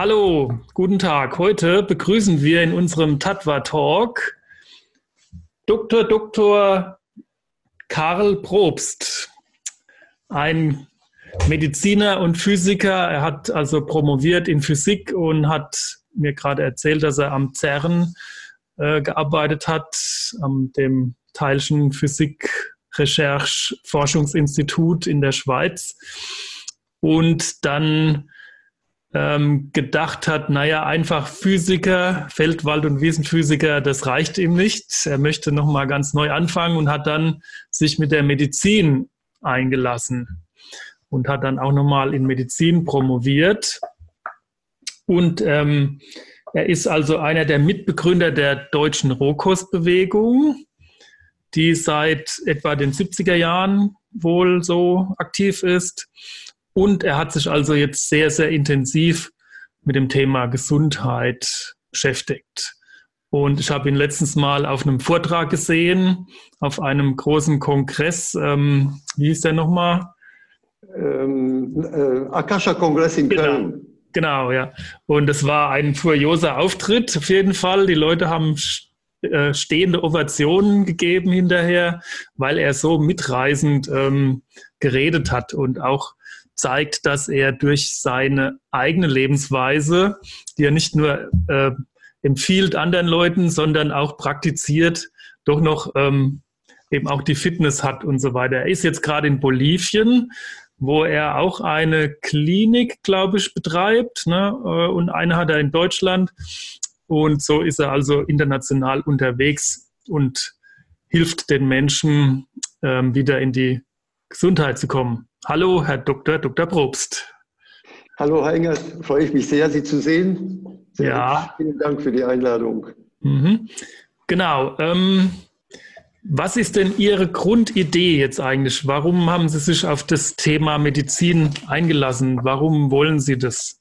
Hallo, guten Tag. Heute begrüßen wir in unserem Tatwa Talk Dr. Dr. Karl Probst, ein Mediziner und Physiker. Er hat also promoviert in Physik und hat mir gerade erzählt, dass er am CERN äh, gearbeitet hat, am dem Teilchen Physik Recherche Forschungsinstitut in der Schweiz und dann ähm, gedacht hat, naja, einfach Physiker, Feldwald- und Wiesenphysiker, das reicht ihm nicht. Er möchte nochmal ganz neu anfangen und hat dann sich mit der Medizin eingelassen und hat dann auch nochmal in Medizin promoviert. Und ähm, er ist also einer der Mitbegründer der deutschen Rohkostbewegung, die seit etwa den 70er Jahren wohl so aktiv ist. Und er hat sich also jetzt sehr, sehr intensiv mit dem Thema Gesundheit beschäftigt. Und ich habe ihn letztens mal auf einem Vortrag gesehen, auf einem großen Kongress. Ähm, wie hieß der nochmal? Ähm, äh, Akasha-Kongress in genau. Köln. Genau, ja. Und es war ein furioser Auftritt auf jeden Fall. Die Leute haben äh, stehende Ovationen gegeben hinterher, weil er so mitreißend ähm, geredet hat und auch zeigt, dass er durch seine eigene Lebensweise, die er nicht nur äh, empfiehlt anderen Leuten, sondern auch praktiziert, doch noch ähm, eben auch die Fitness hat und so weiter. Er ist jetzt gerade in Bolivien, wo er auch eine Klinik, glaube ich, betreibt. Ne? Äh, und eine hat er in Deutschland. Und so ist er also international unterwegs und hilft den Menschen, ähm, wieder in die Gesundheit zu kommen. Hallo, Herr Dr. Dr. Probst. Hallo, Herr Engert. Freue ich mich sehr, Sie zu sehen. Sehr ja. Vielen Dank für die Einladung. Mhm. Genau. Ähm, was ist denn Ihre Grundidee jetzt eigentlich? Warum haben Sie sich auf das Thema Medizin eingelassen? Warum wollen Sie das?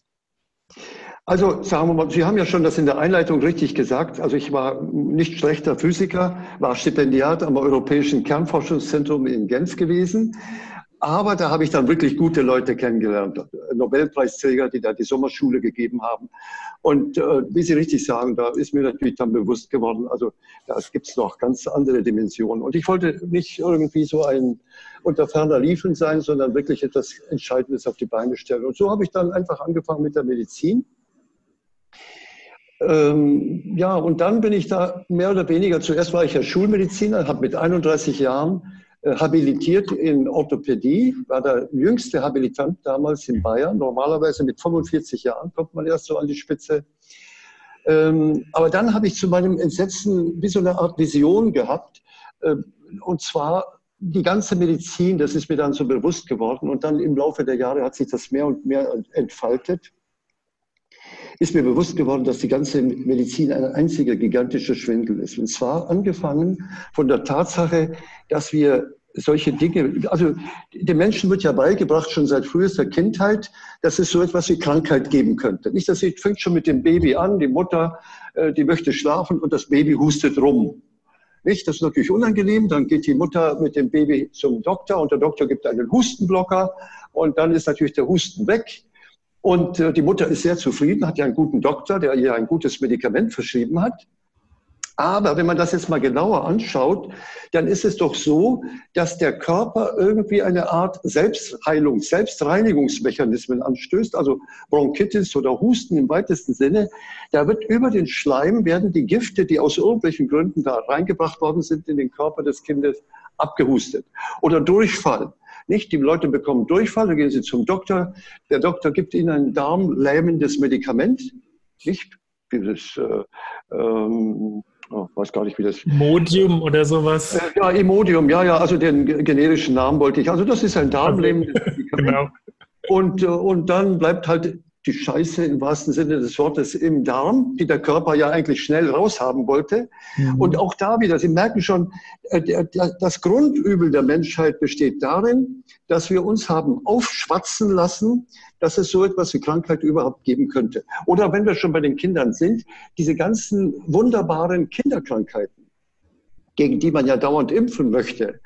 Also sagen wir mal, Sie haben ja schon das in der Einleitung richtig gesagt. Also ich war nicht schlechter Physiker, war Stipendiat am Europäischen Kernforschungszentrum in Genf gewesen. Aber da habe ich dann wirklich gute Leute kennengelernt, Nobelpreisträger, die da die Sommerschule gegeben haben. Und äh, wie Sie richtig sagen, da ist mir natürlich dann bewusst geworden, also da gibt es noch ganz andere Dimensionen. Und ich wollte nicht irgendwie so ein unter ferner Liefen sein, sondern wirklich etwas Entscheidendes auf die Beine stellen. Und so habe ich dann einfach angefangen mit der Medizin. Ähm, ja, und dann bin ich da mehr oder weniger, zuerst war ich ja Schulmediziner, habe mit 31 Jahren habilitiert in Orthopädie, war der jüngste Habilitant damals in Bayern. Normalerweise mit 45 Jahren kommt man erst so an die Spitze. Ähm, aber dann habe ich zu meinem Entsetzen wie so eine Art Vision gehabt. Äh, und zwar die ganze Medizin, das ist mir dann so bewusst geworden. Und dann im Laufe der Jahre hat sich das mehr und mehr entfaltet ist mir bewusst geworden, dass die ganze Medizin ein einziger gigantischer Schwindel ist. Und zwar angefangen von der Tatsache, dass wir solche Dinge, also dem Menschen wird ja beigebracht, schon seit frühester Kindheit, dass es so etwas wie Krankheit geben könnte. Nicht, dass sie fängt schon mit dem Baby an, die Mutter, äh, die möchte schlafen und das Baby hustet rum. Nicht? Das ist natürlich unangenehm. Dann geht die Mutter mit dem Baby zum Doktor und der Doktor gibt einen Hustenblocker und dann ist natürlich der Husten weg. Und äh, die Mutter ist sehr zufrieden, hat ja einen guten Doktor, der ihr ein gutes Medikament verschrieben hat. Aber wenn man das jetzt mal genauer anschaut, dann ist es doch so, dass der Körper irgendwie eine Art Selbstheilung, Selbstreinigungsmechanismen anstößt, also Bronchitis oder Husten im weitesten Sinne. Da wird über den Schleim werden die Gifte, die aus irgendwelchen Gründen da reingebracht worden sind in den Körper des Kindes, abgehustet. Oder Durchfall. Nicht? Die Leute bekommen Durchfall, dann gehen sie zum Doktor. Der Doktor gibt ihnen ein darmlähmendes Medikament. Nicht? Dieses, äh, ähm, oh, weiß gar nicht, wie das. Modium oder sowas? Äh, ja, Imodium, ja, ja, also den generischen Namen wollte ich. Also, das ist ein Medikament. genau. Und, äh, und dann bleibt halt die Scheiße im wahrsten Sinne des Wortes im Darm, die der Körper ja eigentlich schnell raushaben wollte. Mhm. Und auch da wieder, Sie merken schon, äh, das Grundübel der Menschheit besteht darin, dass wir uns haben aufschwatzen lassen, dass es so etwas wie Krankheit überhaupt geben könnte. Oder wenn wir schon bei den Kindern sind, diese ganzen wunderbaren Kinderkrankheiten. Gegen die man ja dauernd impfen möchte,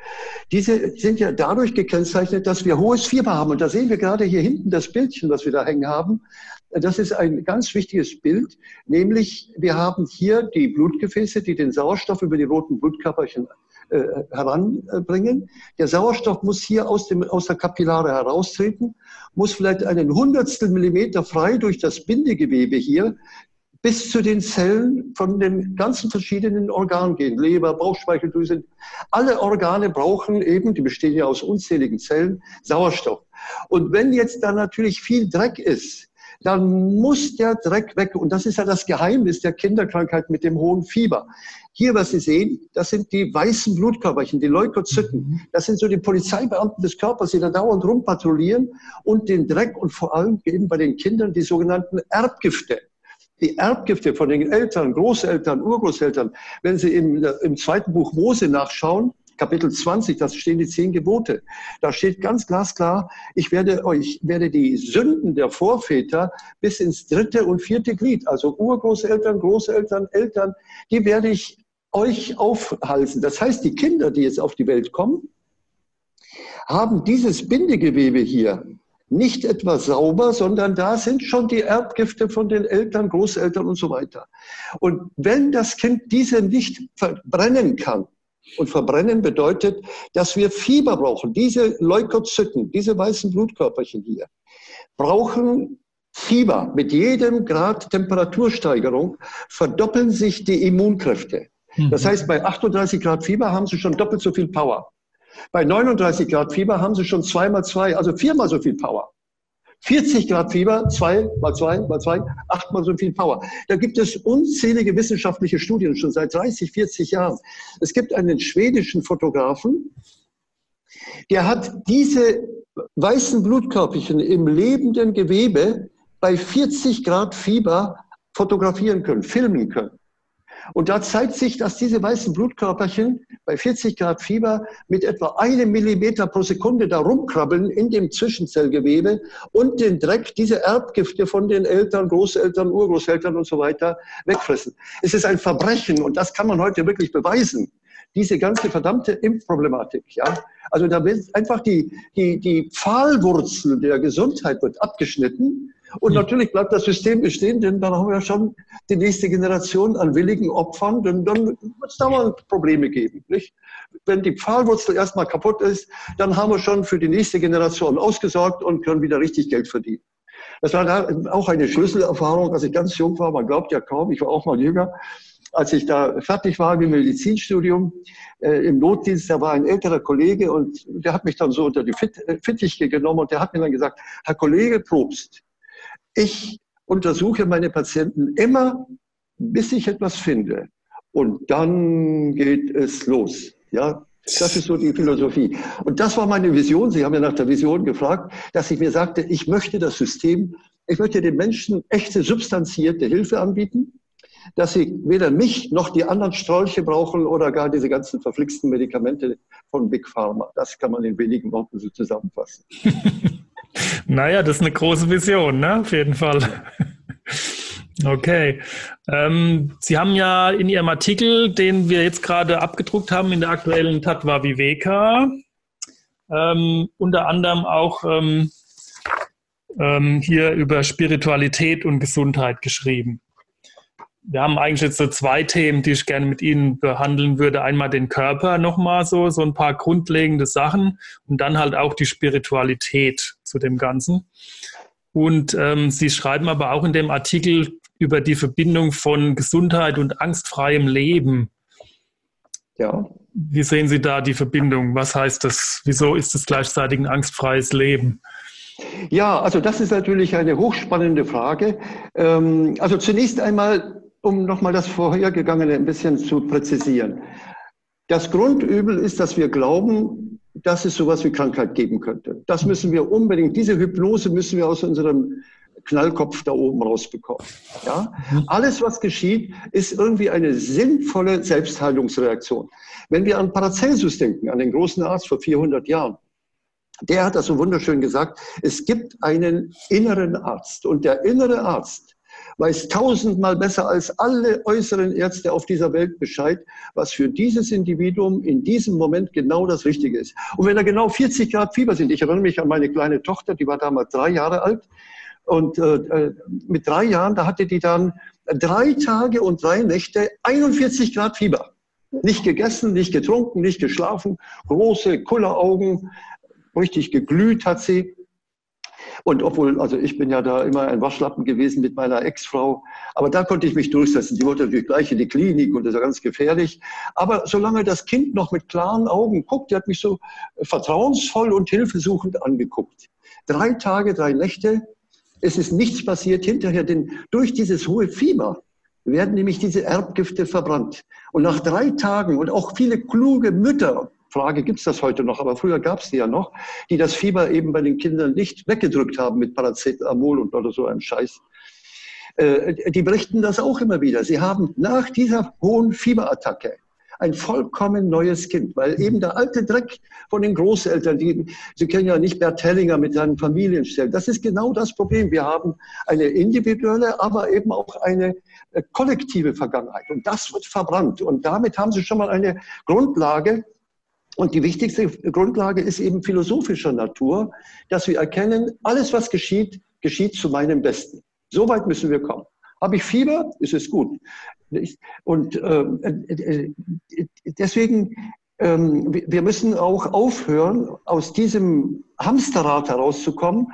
diese sind ja dadurch gekennzeichnet, dass wir hohes Fieber haben. Und da sehen wir gerade hier hinten das Bildchen, was wir da hängen haben. Das ist ein ganz wichtiges Bild, nämlich wir haben hier die Blutgefäße, die den Sauerstoff über die roten Blutkörperchen äh, heranbringen. Der Sauerstoff muss hier aus, dem, aus der Kapillare heraustreten, muss vielleicht einen Hundertstel Millimeter frei durch das Bindegewebe hier bis zu den Zellen von den ganzen verschiedenen Organen gehen. Leber, Bauchspeicheldrüse. Alle Organe brauchen eben, die bestehen ja aus unzähligen Zellen, Sauerstoff. Und wenn jetzt da natürlich viel Dreck ist, dann muss der Dreck weg. Und das ist ja das Geheimnis der Kinderkrankheit mit dem hohen Fieber. Hier, was Sie sehen, das sind die weißen Blutkörperchen, die Leukozyten. Mhm. Das sind so die Polizeibeamten des Körpers, die da dauernd rumpatrouillieren und den Dreck und vor allem eben bei den Kindern die sogenannten Erbgifte die Erbgifte von den Eltern, Großeltern, Urgroßeltern, wenn Sie im, im zweiten Buch Mose nachschauen, Kapitel 20, da stehen die zehn Gebote. Da steht ganz glasklar, ich werde euch, werde die Sünden der Vorväter bis ins dritte und vierte Glied, also Urgroßeltern, Großeltern, Eltern, die werde ich euch aufhalsen. Das heißt, die Kinder, die jetzt auf die Welt kommen, haben dieses Bindegewebe hier nicht etwa sauber, sondern da sind schon die Erbgifte von den Eltern, Großeltern und so weiter. Und wenn das Kind diese nicht verbrennen kann, und verbrennen bedeutet, dass wir Fieber brauchen. Diese Leukozyten, diese weißen Blutkörperchen hier, brauchen Fieber. Mit jedem Grad Temperatursteigerung verdoppeln sich die Immunkräfte. Das mhm. heißt, bei 38 Grad Fieber haben sie schon doppelt so viel Power. Bei 39 Grad Fieber haben sie schon zweimal zwei, also viermal so viel Power. 40 Grad Fieber, zwei mal zwei mal zwei, achtmal so viel Power. Da gibt es unzählige wissenschaftliche Studien schon seit 30, 40 Jahren. Es gibt einen schwedischen Fotografen, der hat diese weißen Blutkörperchen im lebenden Gewebe bei 40 Grad Fieber fotografieren können, filmen können. Und da zeigt sich, dass diese weißen Blutkörperchen bei 40 Grad Fieber mit etwa einem Millimeter pro Sekunde da rumkrabbeln in dem Zwischenzellgewebe und den Dreck, diese Erbgifte von den Eltern, Großeltern, Urgroßeltern und so weiter wegfressen. Es ist ein Verbrechen und das kann man heute wirklich beweisen diese ganze verdammte Impfproblematik. Ja? Also da wird einfach die, die, die Pfahlwurzel der Gesundheit wird abgeschnitten und natürlich bleibt das System bestehen, denn dann haben wir schon die nächste Generation an willigen Opfern, denn dann wird es dauernd Probleme geben. Nicht? Wenn die Pfahlwurzel erstmal kaputt ist, dann haben wir schon für die nächste Generation ausgesorgt und können wieder richtig Geld verdienen. Das war da auch eine Schlüsselerfahrung, als ich ganz jung war. Man glaubt ja kaum, ich war auch mal jünger. Als ich da fertig war mit dem Medizinstudium äh, im Notdienst, da war ein älterer Kollege und der hat mich dann so unter die äh, Fittiche genommen und der hat mir dann gesagt, Herr Kollege Probst, ich untersuche meine Patienten immer, bis ich etwas finde. Und dann geht es los. Ja, das ist so die Philosophie. Und das war meine Vision. Sie haben ja nach der Vision gefragt, dass ich mir sagte, ich möchte das System, ich möchte den Menschen echte substanzierte Hilfe anbieten, dass sie weder mich noch die anderen Strolche brauchen oder gar diese ganzen verflixten Medikamente von Big Pharma. Das kann man in wenigen Worten so zusammenfassen. Naja, das ist eine große Vision, ne? Auf jeden Fall. Okay. Ähm, Sie haben ja in Ihrem Artikel, den wir jetzt gerade abgedruckt haben in der aktuellen Tatva Viveka, ähm, unter anderem auch ähm, ähm hier über Spiritualität und Gesundheit geschrieben wir haben eigentlich jetzt so zwei Themen, die ich gerne mit Ihnen behandeln würde. Einmal den Körper nochmal so, so ein paar grundlegende Sachen und dann halt auch die Spiritualität zu dem Ganzen. Und ähm, Sie schreiben aber auch in dem Artikel über die Verbindung von Gesundheit und angstfreiem Leben. Ja. Wie sehen Sie da die Verbindung? Was heißt das? Wieso ist es gleichzeitig ein angstfreies Leben? Ja, also das ist natürlich eine hochspannende Frage. Ähm, also zunächst einmal um nochmal das Vorhergegangene ein bisschen zu präzisieren. Das Grundübel ist, dass wir glauben, dass es sowas wie Krankheit geben könnte. Das müssen wir unbedingt, diese Hypnose müssen wir aus unserem Knallkopf da oben rausbekommen. Ja? Alles, was geschieht, ist irgendwie eine sinnvolle Selbstheilungsreaktion. Wenn wir an Paracelsus denken, an den großen Arzt vor 400 Jahren, der hat das so wunderschön gesagt, es gibt einen inneren Arzt und der innere Arzt weiß tausendmal besser als alle äußeren Ärzte auf dieser Welt Bescheid, was für dieses Individuum in diesem Moment genau das Richtige ist. Und wenn da genau 40 Grad Fieber sind, ich erinnere mich an meine kleine Tochter, die war damals drei Jahre alt, und äh, äh mit drei Jahren, da hatte die dann drei Tage und drei Nächte 41 Grad Fieber. Nicht gegessen, nicht getrunken, nicht geschlafen, große Kulleraugen, richtig geglüht hat sie. Und obwohl, also ich bin ja da immer ein Waschlappen gewesen mit meiner Ex-Frau, aber da konnte ich mich durchsetzen. Die wollte natürlich gleich in die Klinik und das war ganz gefährlich. Aber solange das Kind noch mit klaren Augen guckt, die hat mich so vertrauensvoll und hilfesuchend angeguckt. Drei Tage, drei Nächte, es ist nichts passiert hinterher, denn durch dieses hohe Fieber werden nämlich diese Erbgifte verbrannt. Und nach drei Tagen und auch viele kluge Mütter, Frage, gibt es das heute noch, aber früher gab es die ja noch, die das Fieber eben bei den Kindern nicht weggedrückt haben mit Paracetamol und oder so einem Scheiß. Äh, die berichten das auch immer wieder. Sie haben nach dieser hohen Fieberattacke ein vollkommen neues Kind, weil eben der alte Dreck von den Großeltern, die, Sie kennen ja nicht Bert Hellinger mit seinen Familienstellen, das ist genau das Problem. Wir haben eine individuelle, aber eben auch eine äh, kollektive Vergangenheit und das wird verbrannt und damit haben Sie schon mal eine Grundlage, und die wichtigste Grundlage ist eben philosophischer Natur, dass wir erkennen, alles, was geschieht, geschieht zu meinem Besten. So weit müssen wir kommen. Habe ich Fieber, ist es gut. Und ähm, äh, äh, deswegen, ähm, wir müssen auch aufhören, aus diesem Hamsterrad herauszukommen,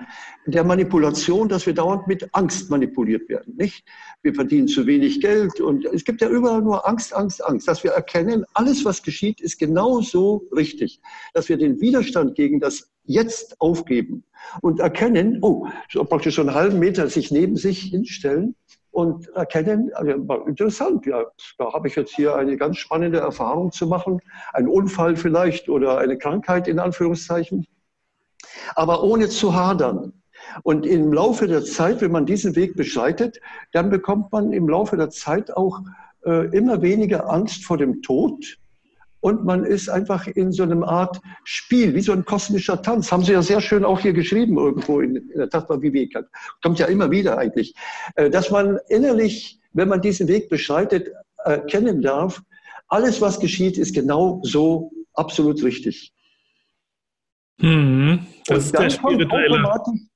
der Manipulation, dass wir dauernd mit Angst manipuliert werden. Nicht? Wir verdienen zu wenig Geld und es gibt ja überall nur Angst, Angst, Angst. Dass wir erkennen, alles, was geschieht, ist genau so richtig. Dass wir den Widerstand gegen das Jetzt aufgeben und erkennen, oh, praktisch schon einen halben Meter sich neben sich hinstellen und erkennen, also interessant, ja, da habe ich jetzt hier eine ganz spannende Erfahrung zu machen, ein Unfall vielleicht oder eine Krankheit in Anführungszeichen, aber ohne zu hadern. Und im Laufe der Zeit, wenn man diesen Weg beschreitet, dann bekommt man im Laufe der Zeit auch äh, immer weniger Angst vor dem Tod, und man ist einfach in so einem Art Spiel, wie so ein kosmischer Tanz. Haben Sie ja sehr schön auch hier geschrieben irgendwo in, in der Tatma Viveka. Kommt ja immer wieder eigentlich. Äh, dass man innerlich, wenn man diesen Weg beschreitet, erkennen darf, alles, was geschieht, ist genau so absolut richtig. Mhm. Das ist der spirituelle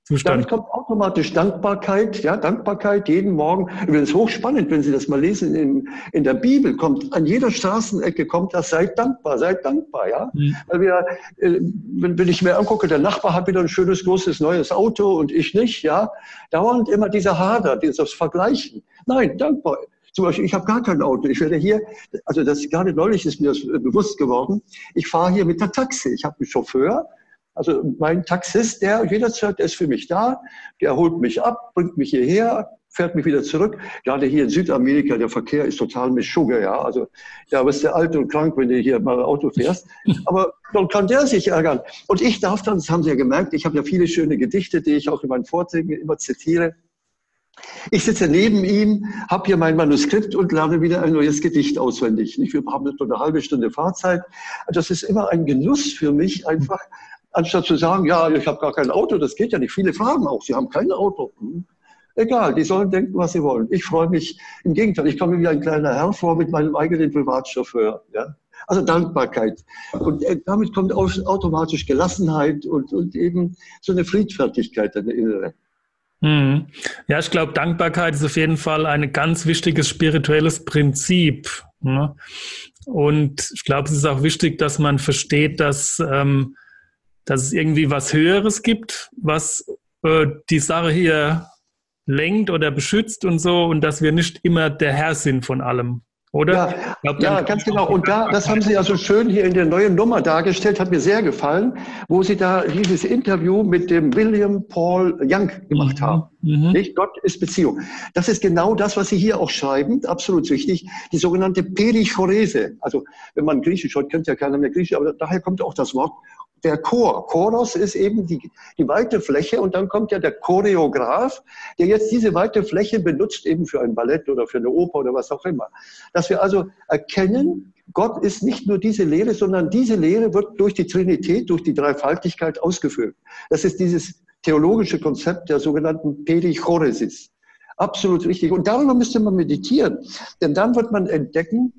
Zustand. Dann kommt automatisch Dankbarkeit, ja, Dankbarkeit jeden Morgen. Übrigens hochspannend, wenn Sie das mal lesen, in, in der Bibel kommt, an jeder Straßenecke kommt das, seid dankbar, seid dankbar, ja. Mhm. Weil wir, äh, wenn, wenn ich mir angucke, der Nachbar hat wieder ein schönes, großes, neues Auto und ich nicht, ja. Dauernd immer dieser Hader, dieses Vergleichen. Nein, dankbar. Zum Beispiel, ich habe gar kein Auto. Ich werde hier, also das gerade neulich ist mir das bewusst geworden. Ich fahre hier mit der Taxi. Ich habe einen Chauffeur, also mein Taxist, der jederzeit, der ist für mich da, der holt mich ab, bringt mich hierher, fährt mich wieder zurück. Gerade hier in Südamerika, der Verkehr ist total mit Sugar, ja. Also da bist du alt und krank, wenn du hier mal Auto fährst. Aber dann kann der sich ärgern. Und ich darf dann, das haben Sie ja gemerkt, ich habe ja viele schöne Gedichte, die ich auch in meinen Vorträgen immer zitiere. Ich sitze neben ihm, habe hier mein Manuskript und lerne wieder ein neues Gedicht auswendig. Wir haben nur eine halbe Stunde Fahrzeit. Das ist immer ein Genuss für mich, einfach anstatt zu sagen, ja, ich habe gar kein Auto, das geht ja nicht. Viele fragen auch, sie haben kein Auto. Hm. Egal, die sollen denken, was sie wollen. Ich freue mich, im Gegenteil, ich komme wie ein kleiner Herr vor mit meinem eigenen Privatchauffeur. Ja? Also Dankbarkeit. Und äh, damit kommt automatisch Gelassenheit und, und eben so eine Friedfertigkeit in der Innere. Hm. Ja, ich glaube, Dankbarkeit ist auf jeden Fall ein ganz wichtiges spirituelles Prinzip. Ne? Und ich glaube, es ist auch wichtig, dass man versteht, dass ähm, dass es irgendwie was Höheres gibt, was äh, die Sache hier lenkt oder beschützt und so und dass wir nicht immer der Herr sind von allem. Oder? Ja, glaub, ja ganz genau. Und da, das haben Sie ja so schön hier in der neuen Nummer dargestellt, hat mir sehr gefallen, wo Sie da dieses Interview mit dem William Paul Young gemacht mhm. haben. Mhm. Nicht? Gott ist Beziehung. Das ist genau das, was Sie hier auch schreiben, absolut wichtig, die sogenannte Perichorese. Also, wenn man Griechisch hört, kennt ja keiner mehr Griechisch, aber daher kommt auch das Wort der Chor. Choros ist eben die, die weite Fläche und dann kommt ja der Choreograf, der jetzt diese weite Fläche benutzt eben für ein Ballett oder für eine Oper oder was auch immer. Dass wir also erkennen, Gott ist nicht nur diese Lehre, sondern diese Lehre wird durch die Trinität, durch die Dreifaltigkeit ausgefüllt. Das ist dieses theologische Konzept der sogenannten Perichoresis. Absolut richtig. Und darüber müsste man meditieren. Denn dann wird man entdecken,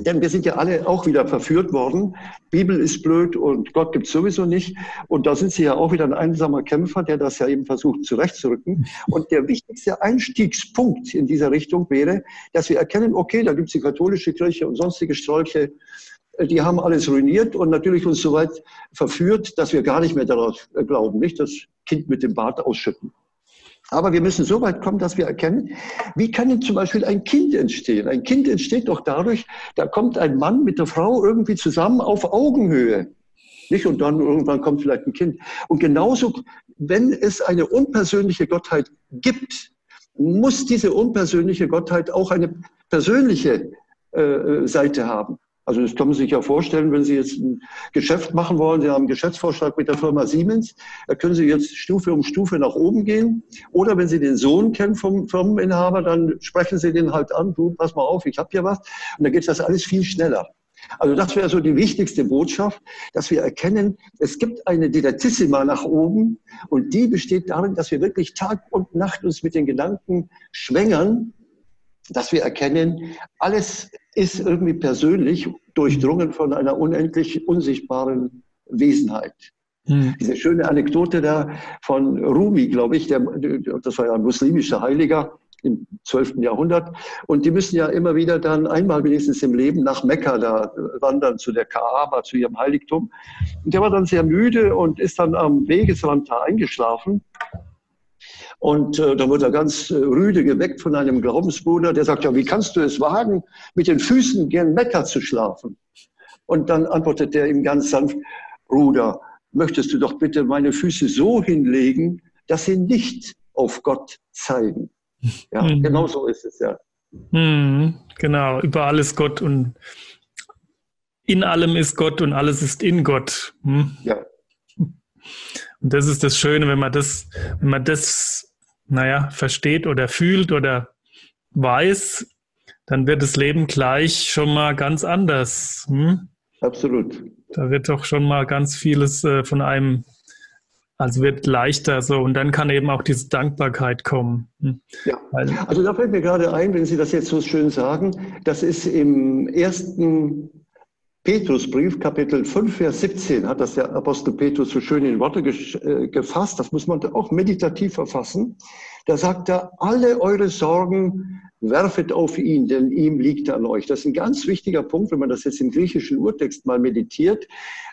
denn wir sind ja alle auch wieder verführt worden. Bibel ist blöd und Gott gibt sowieso nicht. Und da sind Sie ja auch wieder ein einsamer Kämpfer, der das ja eben versucht zurechtzurücken. Und der wichtigste Einstiegspunkt in dieser Richtung wäre, dass wir erkennen, okay, da gibt es die katholische Kirche und sonstige Strolche, die haben alles ruiniert und natürlich uns so weit verführt, dass wir gar nicht mehr darauf glauben, nicht das Kind mit dem Bart ausschütten. Aber wir müssen so weit kommen, dass wir erkennen, wie kann denn zum Beispiel ein Kind entstehen? Ein Kind entsteht doch dadurch, da kommt ein Mann mit der Frau irgendwie zusammen auf Augenhöhe. Nicht? Und dann irgendwann kommt vielleicht ein Kind. Und genauso, wenn es eine unpersönliche Gottheit gibt, muss diese unpersönliche Gottheit auch eine persönliche äh, Seite haben. Also das kann man sich ja vorstellen, wenn Sie jetzt ein Geschäft machen wollen, Sie haben einen Geschäftsvorschlag mit der Firma Siemens, da können Sie jetzt Stufe um Stufe nach oben gehen. Oder wenn Sie den Sohn kennen vom Firmeninhaber, dann sprechen Sie den halt an, du, pass mal auf, ich habe hier was. Und dann geht das alles viel schneller. Also das wäre so die wichtigste Botschaft, dass wir erkennen, es gibt eine Didattissima nach oben und die besteht darin, dass wir wirklich Tag und Nacht uns mit den Gedanken schwängern, dass wir erkennen, alles ist irgendwie persönlich durchdrungen von einer unendlich unsichtbaren Wesenheit. Hm. Diese schöne Anekdote da von Rumi, glaube ich, der, das war ja ein muslimischer Heiliger im 12. Jahrhundert. Und die müssen ja immer wieder dann einmal wenigstens im Leben nach Mekka da wandern, zu der Kaaba, zu ihrem Heiligtum. Und der war dann sehr müde und ist dann am Wegesrand da eingeschlafen. Und äh, da wird er ganz äh, rüde geweckt von einem Glaubensbruder, der sagt, ja, wie kannst du es wagen, mit den Füßen gern Mekka zu schlafen? Und dann antwortet er ihm ganz sanft, Bruder, möchtest du doch bitte meine Füße so hinlegen, dass sie nicht auf Gott zeigen. Ja, mhm. genau so ist es ja. Mhm, genau, überall ist Gott und in allem ist Gott und alles ist in Gott. Mhm. Ja. Und das ist das Schöne, wenn man das, wenn man das naja, versteht oder fühlt oder weiß, dann wird das Leben gleich schon mal ganz anders. Hm? Absolut. Da wird doch schon mal ganz vieles äh, von einem, also wird leichter so und dann kann eben auch diese Dankbarkeit kommen. Hm? Ja, also da fällt mir gerade ein, wenn Sie das jetzt so schön sagen, das ist im ersten Petrusbrief, Kapitel 5, Vers 17, hat das der Apostel Petrus so schön in Worte äh, gefasst. Das muss man auch meditativ verfassen. Da sagt er, alle eure Sorgen werfet auf ihn, denn ihm liegt an euch. Das ist ein ganz wichtiger Punkt, wenn man das jetzt im griechischen Urtext mal meditiert.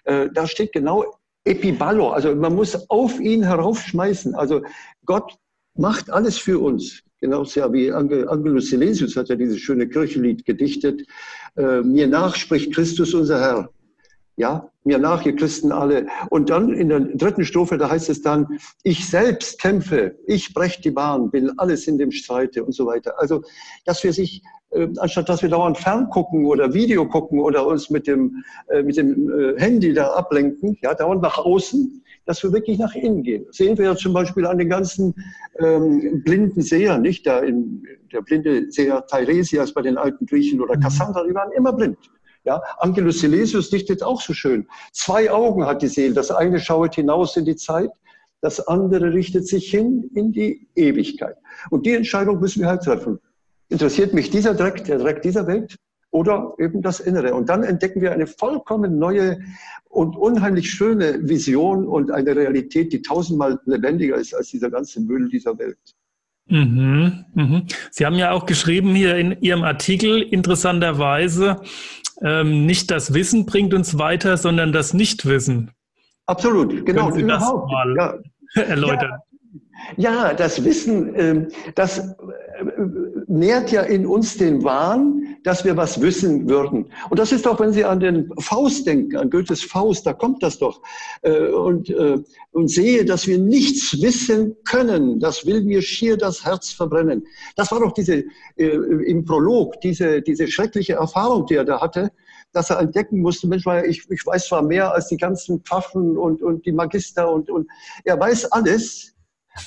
Äh, da steht genau Epiballo, also man muss auf ihn heraufschmeißen. Also Gott macht alles für uns. Genauso ja wie Angelus Silesius hat ja dieses schöne Kirchenlied gedichtet. Äh, mir nach spricht Christus unser Herr. Ja, mir nach, ihr Christen alle. Und dann in der dritten Strophe, da heißt es dann, ich selbst kämpfe, ich breche die Bahn, bin alles in dem Streite und so weiter. Also, dass wir sich, äh, anstatt dass wir dauernd ferngucken oder Video gucken oder uns mit dem, äh, mit dem äh, Handy da ablenken, ja, dauernd nach außen, dass wir wirklich nach innen gehen. Das sehen wir ja zum Beispiel an den ganzen ähm, blinden Sehern, nicht? Da in, der blinde Seher Teiresias bei den alten Griechen oder Cassandra, die waren immer blind. Ja, Angelus Silesius dichtet auch so schön. Zwei Augen hat die Seele. Das eine schaut hinaus in die Zeit, das andere richtet sich hin in die Ewigkeit. Und die Entscheidung müssen wir halt treffen. Interessiert mich dieser Dreck, der Dreck dieser Welt? Oder eben das Innere. Und dann entdecken wir eine vollkommen neue und unheimlich schöne Vision und eine Realität, die tausendmal lebendiger ist als dieser ganze Müll dieser Welt. Mhm, mhm. Sie haben ja auch geschrieben hier in Ihrem Artikel interessanterweise, ähm, nicht das Wissen bringt uns weiter, sondern das Nichtwissen. Absolut, genau. Können Sie das mal ja. erläutern? Ja. ja, das Wissen, ähm, das äh, nährt ja in uns den Wahn, dass wir was wissen würden. Und das ist doch, wenn Sie an den Faust denken, an Goethes Faust, da kommt das doch. Äh, und, äh, und sehe, dass wir nichts wissen können, das will mir schier das Herz verbrennen. Das war doch diese, äh, im Prolog, diese, diese schreckliche Erfahrung, die er da hatte, dass er entdecken musste, Mensch, ich, ich weiß zwar mehr als die ganzen Pfaffen und, und die Magister und, und er weiß alles,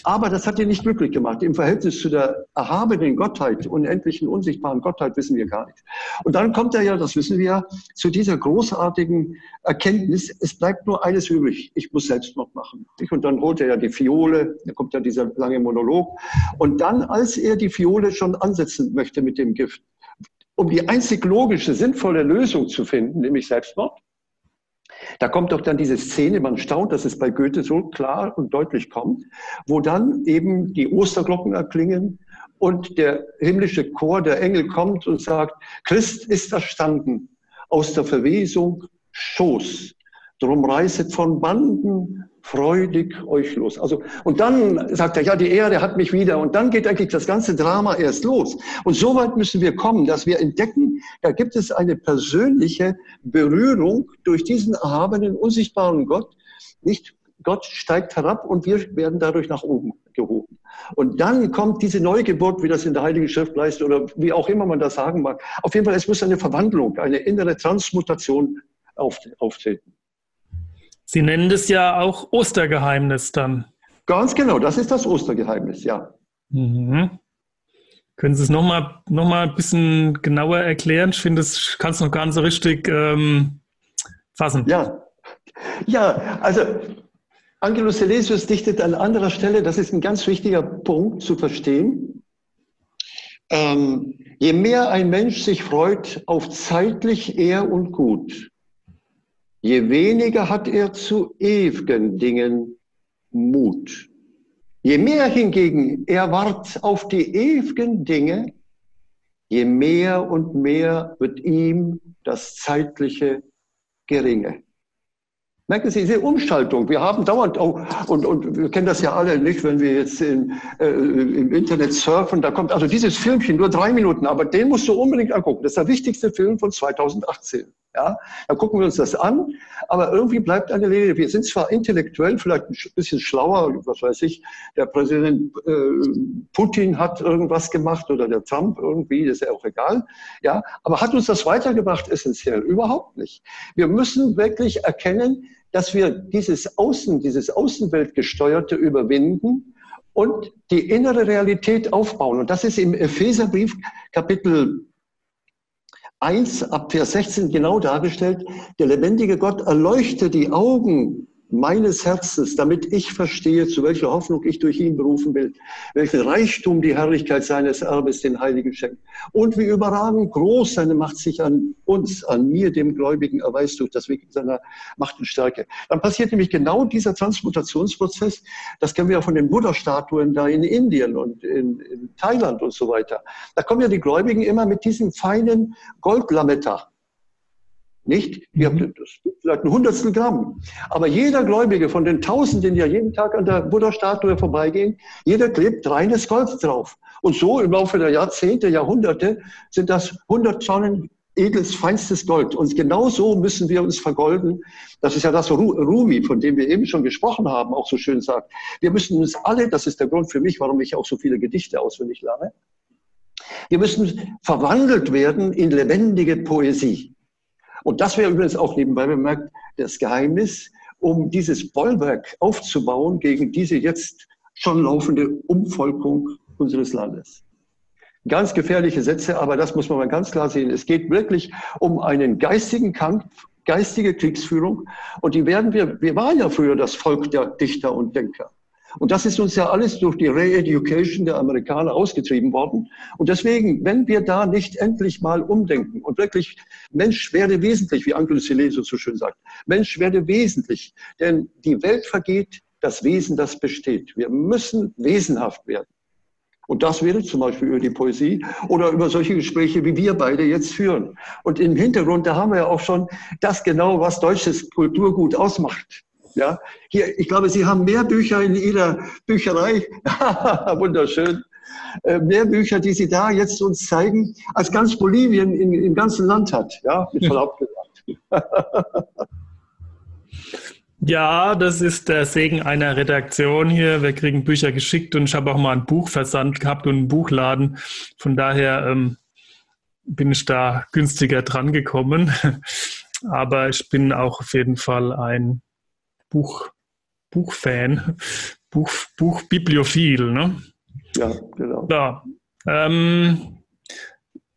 Aber das hat ihn nicht glücklich gemacht. Im Verhältnis zu der erhabenen Gottheit, unendlichen, unsichtbaren Gottheit wissen wir gar nicht. Und dann kommt er ja, das wissen wir, zu dieser großartigen Erkenntnis, es bleibt nur eines übrig, ich muss Selbstmord machen. Und dann holt er ja die Fiole, da kommt ja dieser lange Monolog. Und dann, als er die Fiole schon ansetzen möchte mit dem Gift, um die einzig logische, sinnvolle Lösung zu finden, nämlich Selbstmord, da kommt doch dann diese Szene, man staunt, dass es bei Goethe so klar und deutlich kommt, wo dann eben die Osterglocken erklingen und der himmlische Chor der Engel kommt und sagt, Christ ist erstanden aus der Verwesung Schoß. Drum reißet von Banden freudig euch los. Also, und dann sagt er, ja, die Erde hat mich wieder. Und dann geht eigentlich das ganze Drama erst los. Und so weit müssen wir kommen, dass wir entdecken, da gibt es eine persönliche Berührung durch diesen erhabenen, unsichtbaren Gott. Nicht Gott steigt herab und wir werden dadurch nach oben gehoben. Und dann kommt diese Neugeburt, wie das in der Heiligen Schrift leistet oder wie auch immer man das sagen mag. Auf jeden Fall, es muss eine Verwandlung, eine innere Transmutation auftreten. Sie nennen das ja auch Ostergeheimnis dann. Ganz genau, das ist das Ostergeheimnis, ja. Mhm. Können Sie es nochmal noch mal ein bisschen genauer erklären? Ich finde, das kannst du noch gar nicht so richtig ähm, fassen. Ja. ja, also Angelus Silesius dichtet an anderer Stelle, das ist ein ganz wichtiger Punkt zu verstehen. Ähm, je mehr ein Mensch sich freut auf zeitlich Ehr und Gut, Je weniger hat er zu ewigen Dingen Mut. Je mehr hingegen er wart auf die ewigen Dinge, je mehr und mehr wird ihm das Zeitliche geringe. Merken Sie diese Umschaltung. Wir haben dauernd auch, und, und wir kennen das ja alle nicht, wenn wir jetzt in, äh, im Internet surfen, da kommt also dieses Filmchen, nur drei Minuten, aber den musst du unbedingt angucken. Das ist der wichtigste Film von 2018. Ja, dann gucken wir uns das an, aber irgendwie bleibt eine Lehre. Wir sind zwar intellektuell vielleicht ein bisschen schlauer, was weiß ich, der Präsident äh, Putin hat irgendwas gemacht oder der Trump irgendwie, das ist ja auch egal. Ja, aber hat uns das weitergebracht essentiell? Überhaupt nicht. Wir müssen wirklich erkennen, dass wir dieses Außen, dieses Außenweltgesteuerte überwinden und die innere Realität aufbauen. Und das ist im Epheserbrief Kapitel 1 ab Vers 16 genau dargestellt. Der lebendige Gott erleuchte die Augen meines Herzens, damit ich verstehe, zu welcher Hoffnung ich durch ihn berufen bin, welchen Reichtum die Herrlichkeit seines Erbes den Heiligen schenkt und wie überragend groß seine Macht sich an uns, an mir, dem Gläubigen, erweist durch das Wirken seiner Macht und Stärke. Dann passiert nämlich genau dieser Transmutationsprozess, das kennen wir ja von den Buddha-Statuen da in Indien und in, in Thailand und so weiter. Da kommen ja die Gläubigen immer mit diesem feinen Goldlametta nicht? Wir haben das vielleicht ein Hundertstel Gramm. Aber jeder Gläubige von den Tausenden, die ja jeden Tag an der Buddha-Statue vorbeigehen, jeder klebt reines Gold drauf. Und so im Laufe der Jahrzehnte, Jahrhunderte sind das 100 Tonnen edles, feinstes Gold. Und genau so müssen wir uns vergolden. Das ist ja das Rumi, von dem wir eben schon gesprochen haben, auch so schön sagt. Wir müssen uns alle, das ist der Grund für mich, warum ich auch so viele Gedichte auswendig lerne, wir müssen verwandelt werden in lebendige Poesie. Und das wäre übrigens auch nebenbei bemerkt das Geheimnis, um dieses Bollwerk aufzubauen gegen diese jetzt schon laufende Umvolkung unseres Landes. Ganz gefährliche Sätze, aber das muss man mal ganz klar sehen. Es geht wirklich um einen geistigen Kampf, geistige Kriegsführung. Und die werden wir, wir waren ja früher das Volk der Dichter und Denker. Und das ist uns ja alles durch die Re-Education der Amerikaner ausgetrieben worden. Und deswegen, wenn wir da nicht endlich mal umdenken und wirklich Mensch werde wesentlich, wie Angelus Silesius so schön sagt, Mensch werde wesentlich, denn die Welt vergeht, das Wesen, das besteht. Wir müssen wesenhaft werden. Und das wäre zum Beispiel über die Poesie oder über solche Gespräche, wie wir beide jetzt führen. Und im Hintergrund, da haben wir ja auch schon das genau, was deutsches Kulturgut ausmacht. Ja, hier, ich glaube, Sie haben mehr Bücher in Ihrer Bücherei. Wunderschön. Äh, mehr Bücher, die Sie da jetzt uns zeigen, als ganz Bolivien in, im ganzen Land hat. Ja, mit Verlaub gesagt. Ja, das ist der Segen einer Redaktion hier. Wir kriegen Bücher geschickt und ich habe auch mal einen Buchversand gehabt und einen Buchladen. Von daher ähm, bin ich da günstiger dran gekommen. Aber ich bin auch auf jeden Fall ein Buch, Buchfan. Buch, Buch Bibliophil, ne? Ja, genau. Ja, ähm,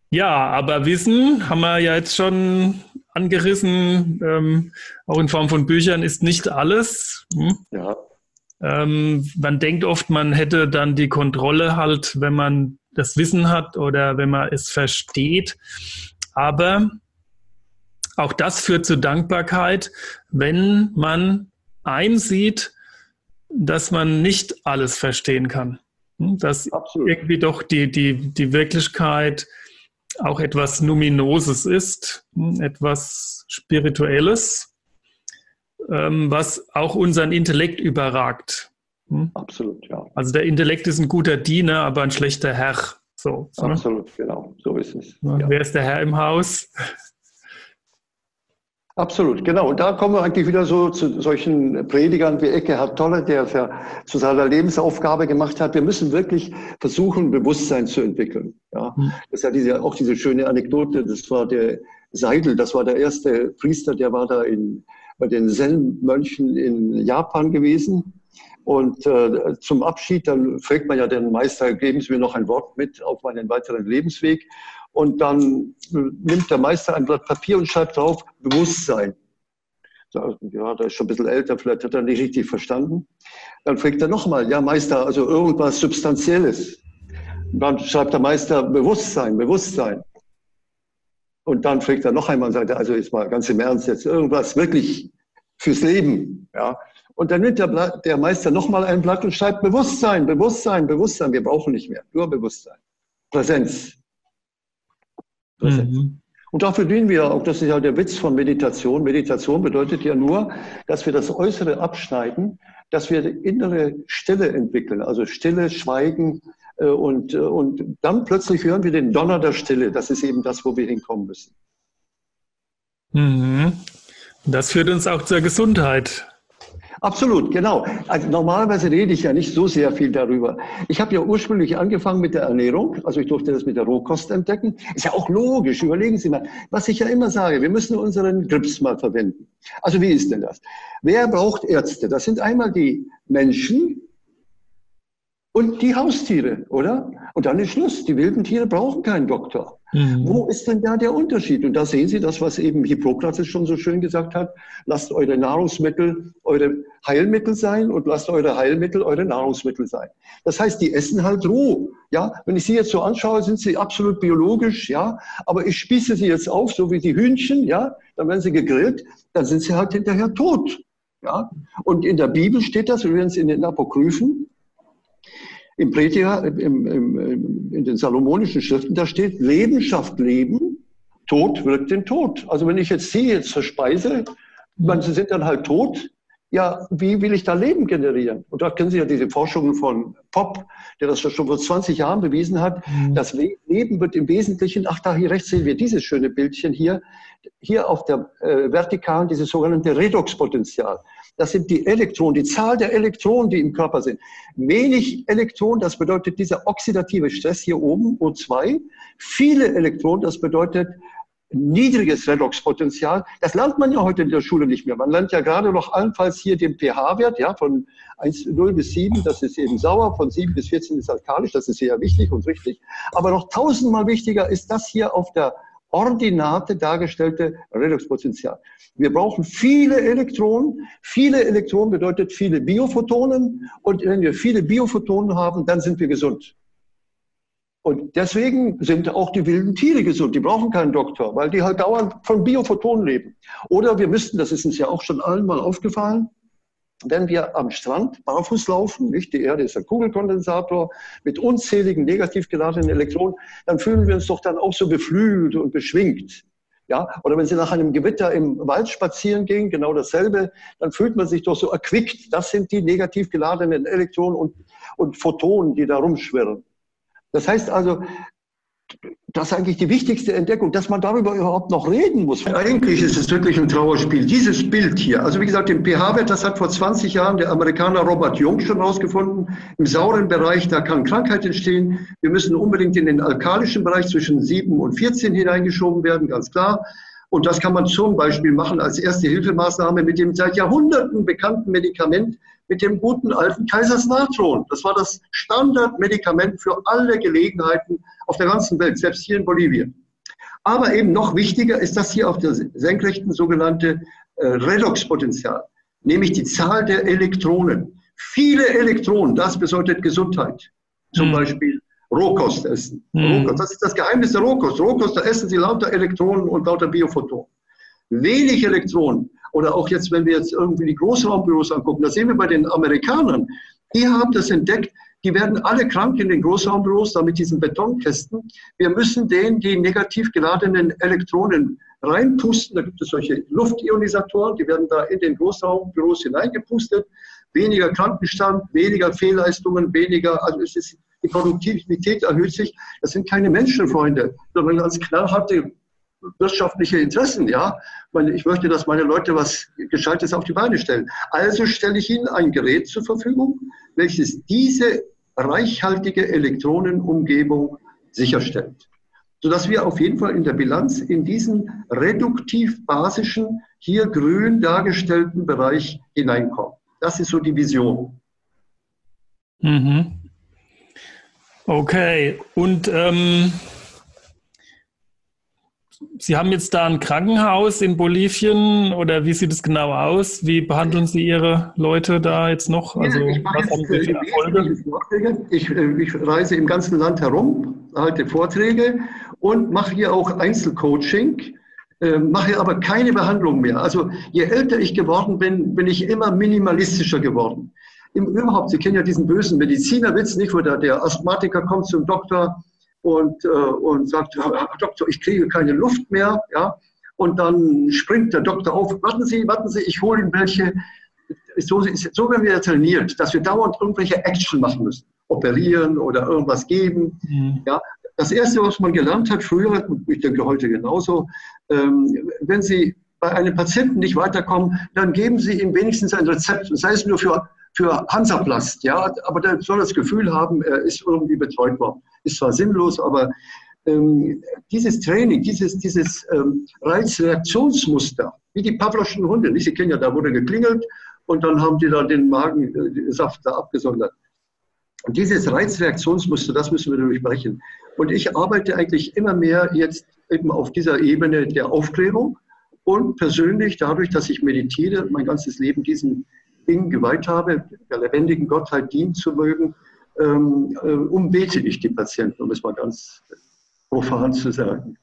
ja, aber Wissen haben wir ja jetzt schon angerissen, ähm, auch in Form von Büchern, ist nicht alles. Hm? Ja. Ähm, man denkt oft, man hätte dann die Kontrolle halt, wenn man das Wissen hat oder wenn man es versteht. Aber auch das führt zu Dankbarkeit, wenn man einsieht, dass man nicht alles verstehen kann. Hm, dass Absolut. irgendwie doch die, die, die Wirklichkeit auch etwas Numinoses ist, hm, etwas Spirituelles, ähm, was auch unseren Intellekt überragt. Hm? Absolut, ja. Also der Intellekt ist ein guter Diener, aber ein schlechter Herr. So, Absolut, ne? genau, so ist es. Ja. Wer ist der Herr im Haus? Absolut, genau. Und da kommen wir eigentlich wieder so zu solchen Predigern wie Eckhard Tolle, der es ja zu seiner Lebensaufgabe gemacht hat. Wir müssen wirklich versuchen, Bewusstsein zu entwickeln. Ja, hm. das ist ja diese, auch diese schöne Anekdote. Das war der Seidel, das war der erste Priester, der war da in, bei den Zen-Mönchen in Japan gewesen. Und äh, zum Abschied, dann fragt man ja den Meister, geben Sie mir noch ein Wort mit auf meinen weiteren Lebensweg. Und dann nimmt der Meister ein Blatt Papier und schreibt drauf Bewusstsein. Ja, der ist schon ein bisschen älter, vielleicht hat er nicht richtig verstanden. Dann fragt er nochmal, ja Meister, also irgendwas Substanzielles. Dann schreibt der Meister Bewusstsein, Bewusstsein. Und dann fragt er noch einmal und sagt, also jetzt mal ganz im Ernst, jetzt irgendwas wirklich fürs Leben. Ja. Und dann nimmt der, Blatt, der Meister nochmal ein Blatt und schreibt Bewusstsein, Bewusstsein, Bewusstsein. Wir brauchen nicht mehr, nur Bewusstsein. Präsenz. Mhm. Und dafür dienen wir auch, das ist ja der Witz von Meditation. Meditation bedeutet ja nur, dass wir das Äußere abschneiden, dass wir innere Stille entwickeln, also Stille, Schweigen äh, und, äh, und dann plötzlich hören wir den Donner der Stille. Das ist eben das, wo wir hinkommen müssen. Mhm. Das führt uns auch zur Gesundheit. Absolut, genau. Also normalerweise rede ich ja nicht so sehr viel darüber. Ich habe ja ursprünglich angefangen mit der Ernährung, also ich durfte das mit der Rohkost entdecken. Ist ja auch logisch, überlegen Sie mal, was ich ja immer sage, wir müssen unseren Grips mal verwenden. Also wie ist denn das? Wer braucht Ärzte? Das sind einmal die Menschen, und die Haustiere, oder? Und dann ist Schluss. Die wilden Tiere brauchen keinen Doktor. Mhm. Wo ist denn da der Unterschied? Und da sehen Sie das, was eben Hippokrates schon so schön gesagt hat. Lasst eure Nahrungsmittel eure Heilmittel sein und lasst eure Heilmittel eure Nahrungsmittel sein. Das heißt, die essen halt roh. Ja, wenn ich sie jetzt so anschaue, sind sie absolut biologisch, ja. Aber ich spieße sie jetzt auf, so wie die Hühnchen, ja. Dann werden sie gegrillt, dann sind sie halt hinterher tot. Ja. Und in der Bibel steht das, übrigens in den Apokryphen, im Prediger, im, im, in den salomonischen Schriften, da steht, Leben schafft Leben, Tod wirkt den Tod. Also wenn ich jetzt Sie jetzt verspeise, man, Sie sind dann halt tot, ja, wie will ich da Leben generieren? Und da kennen Sie ja diese Forschungen von Pop, der das schon vor 20 Jahren bewiesen hat. Mhm. Das Leben wird im Wesentlichen, ach, da hier rechts sehen wir dieses schöne Bildchen hier, hier auf der äh, Vertikalen, dieses sogenannte Redoxpotenzial. Das sind die Elektronen, die Zahl der Elektronen, die im Körper sind. Wenig Elektronen, das bedeutet dieser oxidative Stress hier oben, O2. Viele Elektronen, das bedeutet niedriges Redoxpotenzial. Das lernt man ja heute in der Schule nicht mehr. Man lernt ja gerade noch allenfalls hier den pH-Wert, ja, von 1, 0 bis 7, das ist eben sauer, von 7 bis 14 ist alkalisch, das ist sehr wichtig und richtig. Aber noch tausendmal wichtiger ist das hier auf der Ordinate dargestellte Redoxpotential. Wir brauchen viele Elektronen. Viele Elektronen bedeutet viele Biophotonen. Und wenn wir viele Biophotonen haben, dann sind wir gesund. Und deswegen sind auch die wilden Tiere gesund. Die brauchen keinen Doktor, weil die halt dauernd von Biophotonen leben. Oder wir müssten, das ist uns ja auch schon allen mal aufgefallen, wenn wir am Strand barfuß laufen, nicht? Die Erde ist ein Kugelkondensator mit unzähligen negativ geladenen Elektronen, dann fühlen wir uns doch dann auch so beflügelt und beschwingt. Ja, oder wenn Sie nach einem Gewitter im Wald spazieren gehen, genau dasselbe, dann fühlt man sich doch so erquickt. Das sind die negativ geladenen Elektronen und, und Photonen, die da rumschwirren. Das heißt also, das ist eigentlich die wichtigste Entdeckung, dass man darüber überhaupt noch reden muss. Eigentlich ist es wirklich ein Trauerspiel. Dieses Bild hier, also wie gesagt, den pH-Wert, das hat vor 20 Jahren der Amerikaner Robert Jung schon herausgefunden. Im sauren Bereich, da kann Krankheit entstehen. Wir müssen unbedingt in den alkalischen Bereich zwischen 7 und 14 hineingeschoben werden, ganz klar. Und das kann man zum Beispiel machen als erste Hilfemaßnahme mit dem seit Jahrhunderten bekannten Medikament mit dem guten alten Kaisersnatron. Das war das Standardmedikament für alle Gelegenheiten auf der ganzen Welt, selbst hier in Bolivien. Aber eben noch wichtiger ist das hier auf der senkrechten sogenannte äh, Redoxpotenzial, nämlich die Zahl der Elektronen. Viele Elektronen, das bedeutet Gesundheit. Zum mhm. Beispiel Rohkost essen. Mhm. Rohkost, das ist das Geheimnis der Rohkost. Rohkost, da essen Sie lauter Elektronen und lauter Biophotonen. Wenig Elektronen. Oder auch jetzt, wenn wir jetzt irgendwie die Großraumbüros angucken, da sehen wir bei den Amerikanern, die haben das entdeckt, die werden alle krank in den Großraumbüros, da mit diesen Betonkästen. Wir müssen denen die negativ geladenen Elektronen reinpusten. Da gibt es solche Luftionisatoren, die werden da in den Großraumbüros hineingepustet. Weniger Krankenstand, weniger Fehlleistungen, weniger, also es ist, die Produktivität erhöht sich. Das sind keine Menschenfreunde, sondern ganz knallharte wirtschaftliche Interessen, ja. Ich möchte, dass meine Leute was Gescheites auf die Beine stellen. Also stelle ich ihnen ein Gerät zur Verfügung, welches diese reichhaltige Elektronenumgebung sicherstellt. Sodass wir auf jeden Fall in der Bilanz in diesen reduktiv-basischen, hier grün dargestellten Bereich hineinkommen. Das ist so die Vision. Mhm. Okay, und ähm, Sie haben jetzt da ein Krankenhaus in Bolivien oder wie sieht es genau aus? Wie behandeln Sie Ihre Leute da jetzt noch? Also, ich, was haben Sie für Erfolge? Ich, äh, ich reise im ganzen Land herum, halte Vorträge und mache hier auch Einzelcoaching, äh, mache aber keine Behandlung mehr. Also je älter ich geworden bin, bin ich immer minimalistischer geworden. Im, überhaupt, Sie kennen ja diesen bösen Medizinerwitz, nicht, wo der, der Asthmatiker kommt zum Doktor und, äh, und sagt, Herr Doktor, ich kriege keine Luft mehr. Ja? Und dann springt der Doktor auf, warten Sie, warten Sie, ich hole Ihnen welche. So, so werden wir trainiert, dass wir dauernd irgendwelche Action machen müssen. Operieren oder irgendwas geben. Mhm. Ja? Das Erste, was man gelernt hat früher, ich denke heute genauso, ähm, wenn Sie bei einem Patienten nicht weiterkommen, dann geben Sie ihm wenigstens ein Rezept, sei es nur für, für Hansaplast, ja, aber der soll das Gefühl haben, er ist irgendwie betreut worden ist zwar sinnlos, aber ähm, dieses Training, dieses, dieses ähm, Reizreaktionsmuster, wie die Pavloschen Hunde, nicht? Sie kennen ja, da wurde geklingelt und dann haben die da den Magensaft äh, da abgesondert. Und dieses Reizreaktionsmuster, das müssen wir durchbrechen. Und ich arbeite eigentlich immer mehr jetzt eben auf dieser Ebene der Aufklärung und persönlich dadurch, dass ich meditiere, mein ganzes Leben diesem Ding geweiht habe, der lebendigen Gottheit dienen zu mögen, ähm, äh, umbete ich die Patienten, um es mal ganz profan zu sagen.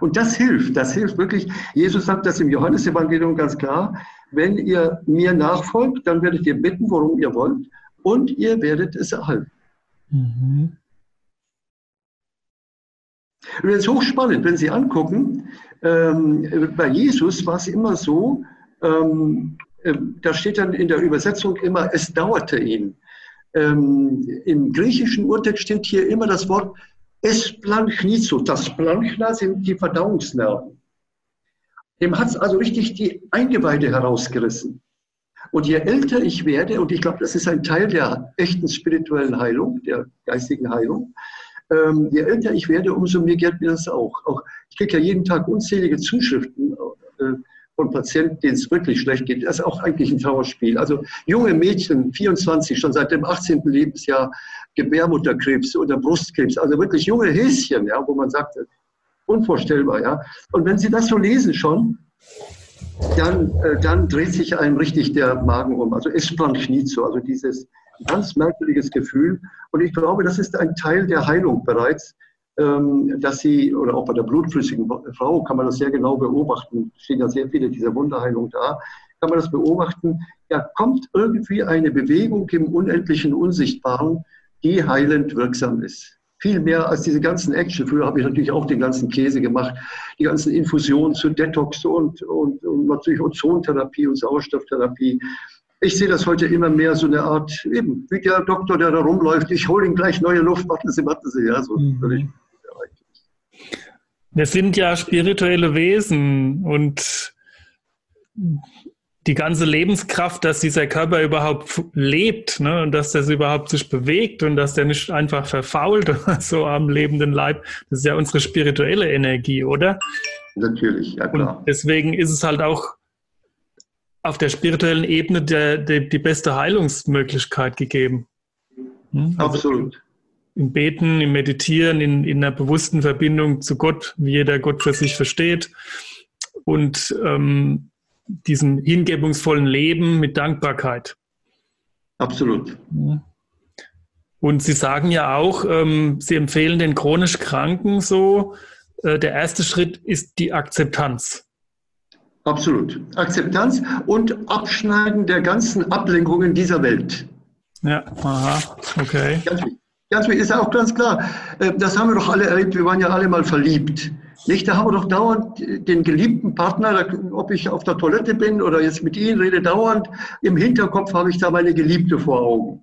Und das hilft, das hilft wirklich. Jesus sagt das im Johannesevangelium ganz klar. Wenn ihr mir nachfolgt, dann werdet ihr bitten, worum ihr wollt, und ihr werdet es erhalten. Mhm. Und das ist hochspannend, wenn Sie angucken, ähm, bei Jesus war es immer so, ähm, äh, da steht dann in der Übersetzung immer, es dauerte ihn ähm, im griechischen Urtext steht hier immer das Wort Esplanchnizo. Das Splanchna sind die Verdauungsnerven. Dem hat es also richtig die Eingeweide herausgerissen. Und je älter ich werde, und ich glaube, das ist ein Teil der echten spirituellen Heilung, der geistigen Heilung, ähm, je älter ich werde, umso mehr geht mir das auch. auch ich kriege ja jeden Tag unzählige Zuschriften. Äh, von Patienten, denen es wirklich schlecht geht. Das ist auch eigentlich ein Trauerspiel. Also junge Mädchen, 24, schon seit dem 18. Lebensjahr Gebärmutterkrebs oder Brustkrebs, also wirklich junge Häschen, ja, wo man sagt, unvorstellbar. Ja. Und wenn Sie das so lesen schon, dann, äh, dann dreht sich einem richtig der Magen um. Also Esplanchnizo, also dieses ganz merkwürdiges Gefühl. Und ich glaube, das ist ein Teil der Heilung bereits, dass sie, oder auch bei der blutflüssigen Frau kann man das sehr genau beobachten, stehen ja sehr viele dieser Wunderheilung da, kann man das beobachten, ja, kommt irgendwie eine Bewegung im unendlichen Unsichtbaren, die heilend wirksam ist. Viel mehr als diese ganzen Action. Früher habe ich natürlich auch den ganzen Käse gemacht, die ganzen Infusionen zu Detox und, und, und natürlich Ozontherapie und Sauerstofftherapie. Ich sehe das heute immer mehr so eine Art, eben wie der Doktor, der da rumläuft, ich hole ihm gleich neue Luft, warten Sie, warten Sie, ja, so mhm. würde ich wir sind ja spirituelle Wesen und die ganze Lebenskraft, dass dieser Körper überhaupt lebt ne, und dass das überhaupt sich bewegt und dass der nicht einfach verfault so am lebenden Leib, das ist ja unsere spirituelle Energie, oder? Natürlich, ja klar. Und deswegen ist es halt auch auf der spirituellen Ebene der, der, die beste Heilungsmöglichkeit gegeben. Hm? Also Absolut. Im Beten, im Meditieren, in, in einer bewussten Verbindung zu Gott, wie jeder Gott für sich versteht. Und ähm, diesem hingebungsvollen Leben mit Dankbarkeit. Absolut. Und Sie sagen ja auch, ähm, Sie empfehlen den chronisch Kranken so, äh, der erste Schritt ist die Akzeptanz. Absolut. Akzeptanz und Abschneiden der ganzen Ablenkungen dieser Welt. Ja, aha, okay. Ganz, ganz ist auch ganz klar. Äh, das haben wir doch alle erlebt. Wir waren ja alle mal verliebt. Nicht? Da haben wir doch dauernd den geliebten Partner, ob ich auf der Toilette bin oder jetzt mit Ihnen rede, dauernd im Hinterkopf habe ich da meine Geliebte vor Augen.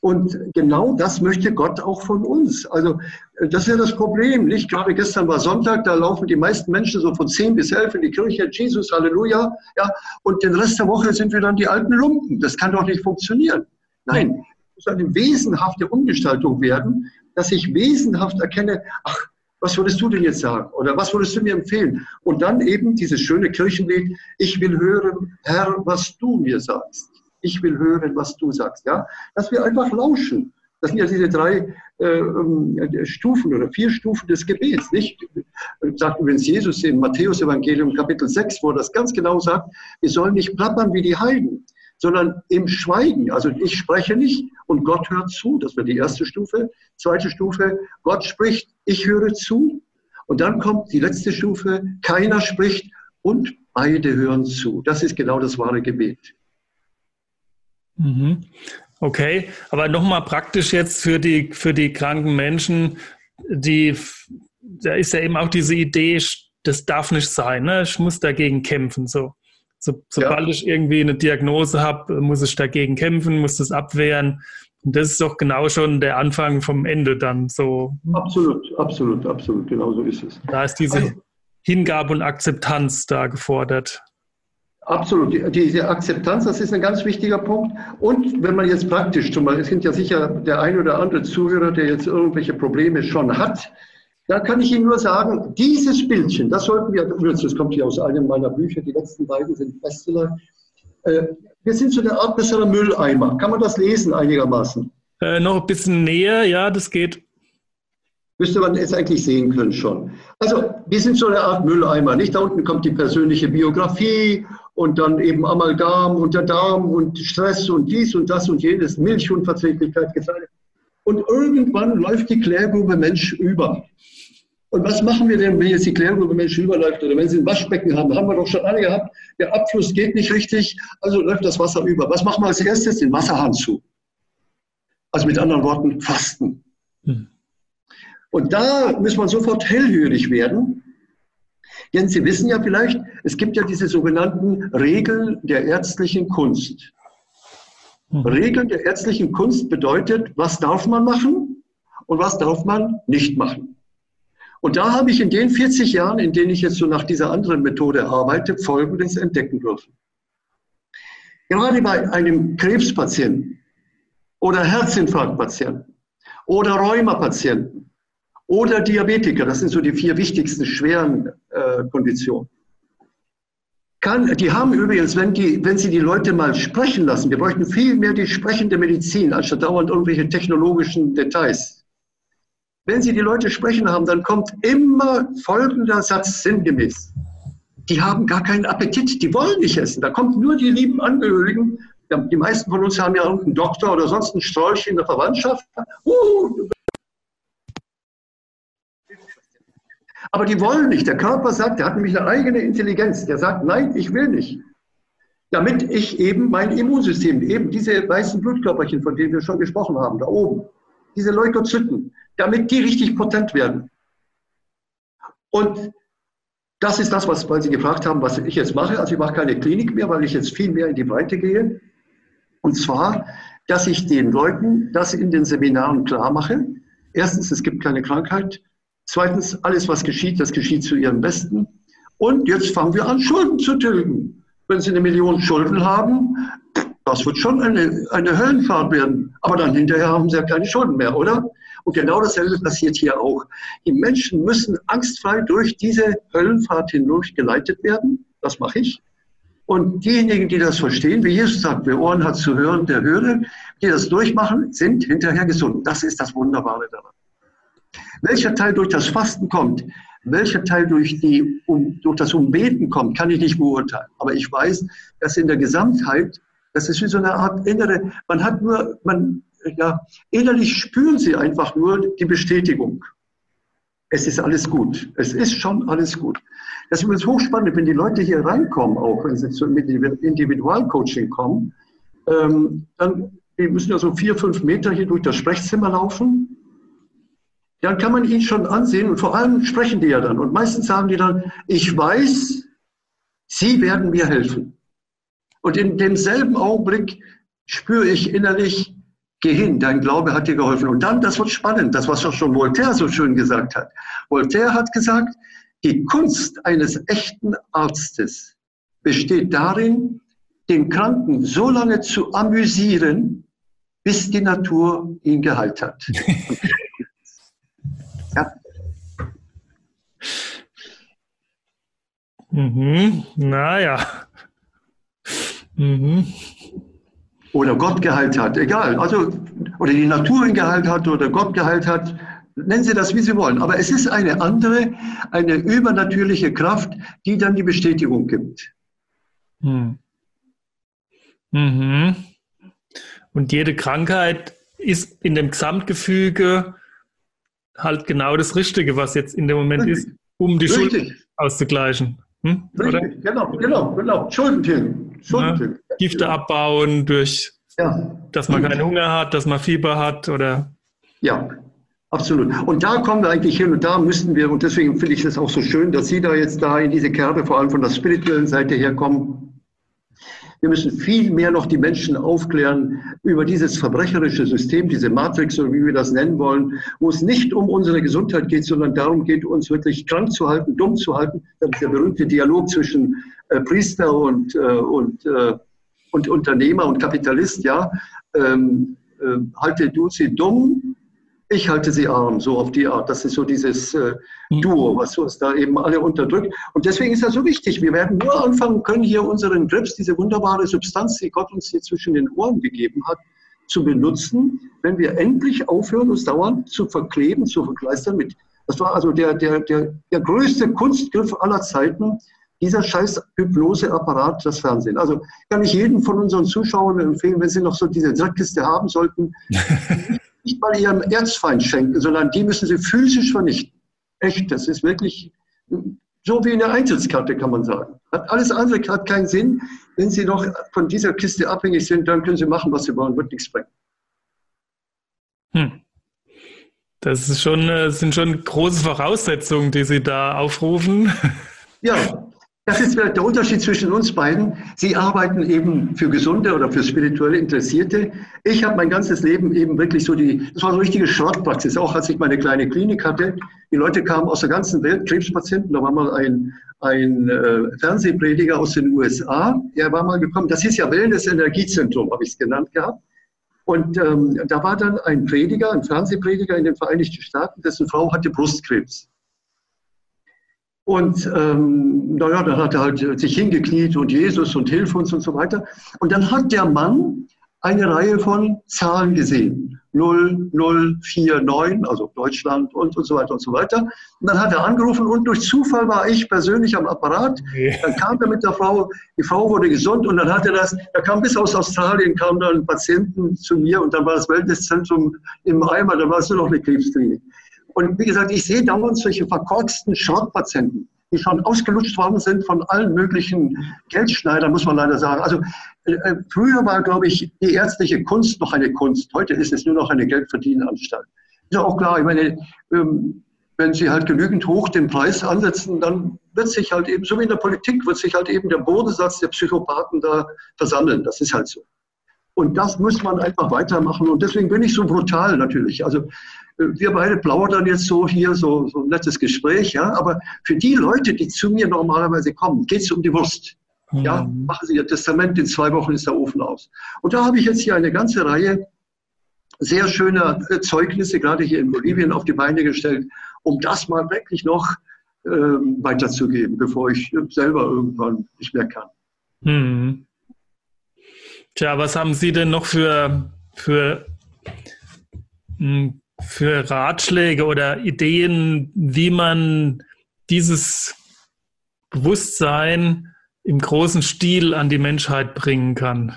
Und genau das möchte Gott auch von uns. Also das ist ja das Problem. Nicht gerade gestern war Sonntag, da laufen die meisten Menschen so von 10 bis 11 in die Kirche, Jesus, Halleluja. Ja, und den Rest der Woche sind wir dann die alten Lumpen. Das kann doch nicht funktionieren. Nein, es muss eine wesenhafte Umgestaltung werden, dass ich wesenhaft erkenne, ach, was würdest du denn jetzt sagen? Oder was würdest du mir empfehlen? Und dann eben dieses schöne Kirchenlied, ich will hören, Herr, was du mir sagst. Ich will hören, was du sagst. Ja? Dass wir einfach lauschen. Das sind ja diese drei äh, äh, Stufen oder vier Stufen des Gebets, nicht? Sagt übrigens Jesus im Matthäus-Evangelium Kapitel 6, wo er das ganz genau sagt, wir sollen nicht plappern wie die Heiden, sondern im Schweigen. Also ich spreche nicht und Gott hört zu. Das wäre die erste Stufe. Zweite Stufe, Gott spricht, ich höre zu. Und dann kommt die letzte Stufe, keiner spricht und beide hören zu. Das ist genau das wahre Gebet. Mhm. Okay, aber nochmal praktisch jetzt für die, für die kranken Menschen, die, da ist ja eben auch diese Idee, das darf nicht sein, ne? ich muss dagegen kämpfen. So. so sobald ja. ich irgendwie eine Diagnose habe, muss ich dagegen kämpfen, muss das abwehren. Und das ist doch genau schon der Anfang vom Ende dann so. Absolut, absolut, absolut, genau so ist es. Da ist diese also, Hingabe und Akzeptanz da gefordert. Absolut, diese Akzeptanz, das ist ein ganz wichtiger Punkt. Und wenn man jetzt praktisch, zum Beispiel, es sind ja sicher der ein oder andere Zuhörer, der jetzt irgendwelche Probleme schon hat, da kann ich Ihnen nur sagen, dieses Bildchen, das sollten wir, das kommt hier aus einem meiner Bücher, die letzten beiden sind Bestseller. Äh, wir sind so eine Art besserer Mülleimer. Kann man das lesen einigermaßen? Äh, noch ein bisschen näher, ja, das geht. Müsste man es eigentlich sehen können schon. Also, wir sind so eine Art Mülleimer. Nicht da unten kommt die persönliche Biografie und dann eben Amalgam und der Darm und Stress und dies und das und jenes, Milchunverträglichkeit, Getreide. Und irgendwann läuft die Klärgrube Mensch über. Und was machen wir denn, wenn jetzt die Klärgrube Mensch überläuft oder wenn Sie ein Waschbecken haben? Haben wir doch schon alle gehabt. Der Abfluss geht nicht richtig, also läuft das Wasser über. Was machen wir als erstes? Den Wasserhahn zu. Also mit anderen Worten, fasten. Hm. Und da muss man sofort hellhörig werden denn Sie wissen ja vielleicht, es gibt ja diese sogenannten Regeln der ärztlichen Kunst. Mhm. Regeln der ärztlichen Kunst bedeutet, was darf man machen und was darf man nicht machen. Und da habe ich in den 40 Jahren, in denen ich jetzt so nach dieser anderen Methode arbeite, Folgendes entdecken dürfen. Gerade bei einem Krebspatienten oder Herzinfarktpatienten oder Rheumapatienten oder Diabetiker. Das sind so die vier wichtigsten schweren äh, Konditionen. Kann, die haben übrigens, wenn, die, wenn Sie die Leute mal sprechen lassen, wir bräuchten viel mehr die sprechende Medizin, anstatt dauernd irgendwelche technologischen Details. Wenn Sie die Leute sprechen haben, dann kommt immer folgender Satz sinngemäß. Die haben gar keinen Appetit, die wollen nicht essen. Da kommt nur die lieben Angehörigen. Die meisten von uns haben ja irgendeinen Doktor oder sonst einen Strolch in der Verwandtschaft. Uh, Aber die wollen nicht. Der Körper sagt, der hat nämlich eine eigene Intelligenz. Der sagt, nein, ich will nicht. Damit ich eben mein Immunsystem, eben diese weißen Blutkörperchen, von denen wir schon gesprochen haben, da oben, diese Leukozyten, damit die richtig potent werden. Und das ist das, was, weil Sie gefragt haben, was ich jetzt mache. Also ich mache keine Klinik mehr, weil ich jetzt viel mehr in die Breite gehe. Und zwar, dass ich den Leuten das in den Seminaren klar mache. Erstens, es gibt keine Krankheit. Zweitens, alles, was geschieht, das geschieht zu ihrem Besten. Und jetzt fangen wir an, Schulden zu tilgen. Wenn Sie eine Million Schulden haben, das wird schon eine, eine Höllenfahrt werden. Aber dann hinterher haben Sie ja keine Schulden mehr, oder? Und genau dasselbe passiert hier auch. Die Menschen müssen angstfrei durch diese Höllenfahrt hindurch geleitet werden. Das mache ich. Und diejenigen, die das verstehen, wie Jesus sagt, wer Ohren hat zu hören, der höre, die das durchmachen, sind hinterher gesund. Das ist das Wunderbare daran. Welcher Teil durch das Fasten kommt, welcher Teil durch, die, um, durch das Umbeten kommt, kann ich nicht beurteilen. Aber ich weiß, dass in der Gesamtheit, das ist wie so eine Art innere, man hat nur, man, ja, innerlich spüren sie einfach nur die Bestätigung. Es ist alles gut. Es ist schon alles gut. Das ist übrigens hochspannend, wenn die Leute hier reinkommen, auch wenn sie zum Individualcoaching kommen, ähm, dann die müssen ja so vier, fünf Meter hier durch das Sprechzimmer laufen dann kann man ihn schon ansehen und vor allem sprechen die ja dann. Und meistens sagen die dann, ich weiß, Sie werden mir helfen. Und in demselben Augenblick spüre ich innerlich, geh hin, dein Glaube hat dir geholfen. Und dann, das wird spannend, das, was auch schon Voltaire so schön gesagt hat. Voltaire hat gesagt, die Kunst eines echten Arztes besteht darin, den Kranken so lange zu amüsieren, bis die Natur ihn geheilt hat. Mhm. Naja. Mhm. Oder Gott geheilt hat, egal. Also, oder die Natur ihn geheilt hat oder Gott geheilt hat. Nennen Sie das, wie Sie wollen. Aber es ist eine andere, eine übernatürliche Kraft, die dann die Bestätigung gibt. Mhm. Mhm. Und jede Krankheit ist in dem Gesamtgefüge halt genau das Richtige, was jetzt in dem Moment Richtig. ist, um die Richtig. Schuld auszugleichen. Hm? Richtig, genau, genau, genau. Schuldentilgen. Schuldentilgen. Ja, Gifte abbauen durch, ja. dass man keinen Hunger hat, dass man Fieber hat oder. Ja, absolut. Und da kommen wir eigentlich hin und da müssten wir, und deswegen finde ich es auch so schön, dass Sie da jetzt da in diese Kerbe vor allem von der spirituellen Seite herkommen, wir müssen viel mehr noch die Menschen aufklären über dieses verbrecherische System, diese Matrix oder wie wir das nennen wollen, wo es nicht um unsere Gesundheit geht, sondern darum geht, uns wirklich krank zu halten, dumm zu halten. Das ist der berühmte Dialog zwischen äh, Priester und, äh, und, äh, und Unternehmer und Kapitalist. Ja, ähm, äh, halte du sie dumm, ich halte sie arm, so auf die Art. Das ist so dieses äh, mhm. Duo, was uns da eben alle unterdrückt. Und deswegen ist das so wichtig. Wir werden nur anfangen können, hier unseren Grips, diese wunderbare Substanz, die Gott uns hier zwischen den Ohren gegeben hat, zu benutzen, wenn wir endlich aufhören, uns dauernd zu verkleben, zu verkleistern mit. Das war also der, der, der, der größte Kunstgriff aller Zeiten, dieser scheiß Hypnoseapparat, das Fernsehen. Also kann ich jedem von unseren Zuschauern empfehlen, wenn sie noch so diese Dreckkiste haben sollten, nicht mal ihrem Erzfeind schenken, sondern die müssen sie physisch vernichten. Echt, das ist wirklich so wie eine Eintrittskarte, kann man sagen. Alles andere hat keinen Sinn. Wenn Sie noch von dieser Kiste abhängig sind, dann können Sie machen, was Sie wollen, wird nichts bringen. Hm. Das schon, äh, sind schon große Voraussetzungen, die Sie da aufrufen. Ja, das ist der Unterschied zwischen uns beiden. Sie arbeiten eben für Gesunde oder für spirituelle Interessierte. Ich habe mein ganzes Leben eben wirklich so die, das war eine richtige Schrottpraxis, auch als ich meine kleine Klinik hatte. Die Leute kamen aus der ganzen Welt, Krebspatienten. Da war mal ein, ein äh, Fernsehprediger aus den USA, der war mal gekommen. Das ist ja Wellness Energiezentrum, habe ich es genannt gehabt. Und ähm, da war dann ein Prediger, ein Fernsehprediger in den Vereinigten Staaten, dessen Frau hatte Brustkrebs. Und ähm, naja, dann hat er halt sich hingekniet und Jesus und hilf uns und so weiter. Und dann hat der Mann eine Reihe von Zahlen gesehen. 0, 0, 4, 9, also Deutschland und, und so weiter und so weiter. Und dann hat er angerufen und durch Zufall war ich persönlich am Apparat. Dann kam er mit der Frau, die Frau wurde gesund und dann hat er das, da kam bis aus Australien, kam dann Patienten zu mir und dann war das Wellnesszentrum im Eimer, da war es nur noch eine Krebsklinik. Und wie gesagt, ich sehe dauernd solche verkorksten Schrottpatienten, die schon ausgelutscht worden sind von allen möglichen Geldschneidern, muss man leider sagen. Also äh, äh, früher war, glaube ich, die ärztliche Kunst noch eine Kunst. Heute ist es nur noch eine Geldverdienanstalt. Ist ja auch klar, ich meine, ähm, wenn Sie halt genügend hoch den Preis ansetzen, dann wird sich halt eben, so wie in der Politik, wird sich halt eben der Bodensatz der Psychopathen da versammeln. Das ist halt so. Und das muss man einfach weitermachen. Und deswegen bin ich so brutal natürlich. Also wir beide plaudern jetzt so hier, so, so ein nettes Gespräch, ja. Aber für die Leute, die zu mir normalerweise kommen, geht es um die Wurst. Mhm. Ja, machen Sie Ihr Testament, in zwei Wochen ist der Ofen aus. Und da habe ich jetzt hier eine ganze Reihe sehr schöner äh, Zeugnisse, gerade hier in Bolivien, auf die Beine gestellt, um das mal wirklich noch ähm, weiterzugeben, bevor ich selber irgendwann nicht mehr kann. Hm. Tja, was haben Sie denn noch für, für, hm, für Ratschläge oder Ideen, wie man dieses Bewusstsein im großen Stil an die Menschheit bringen kann?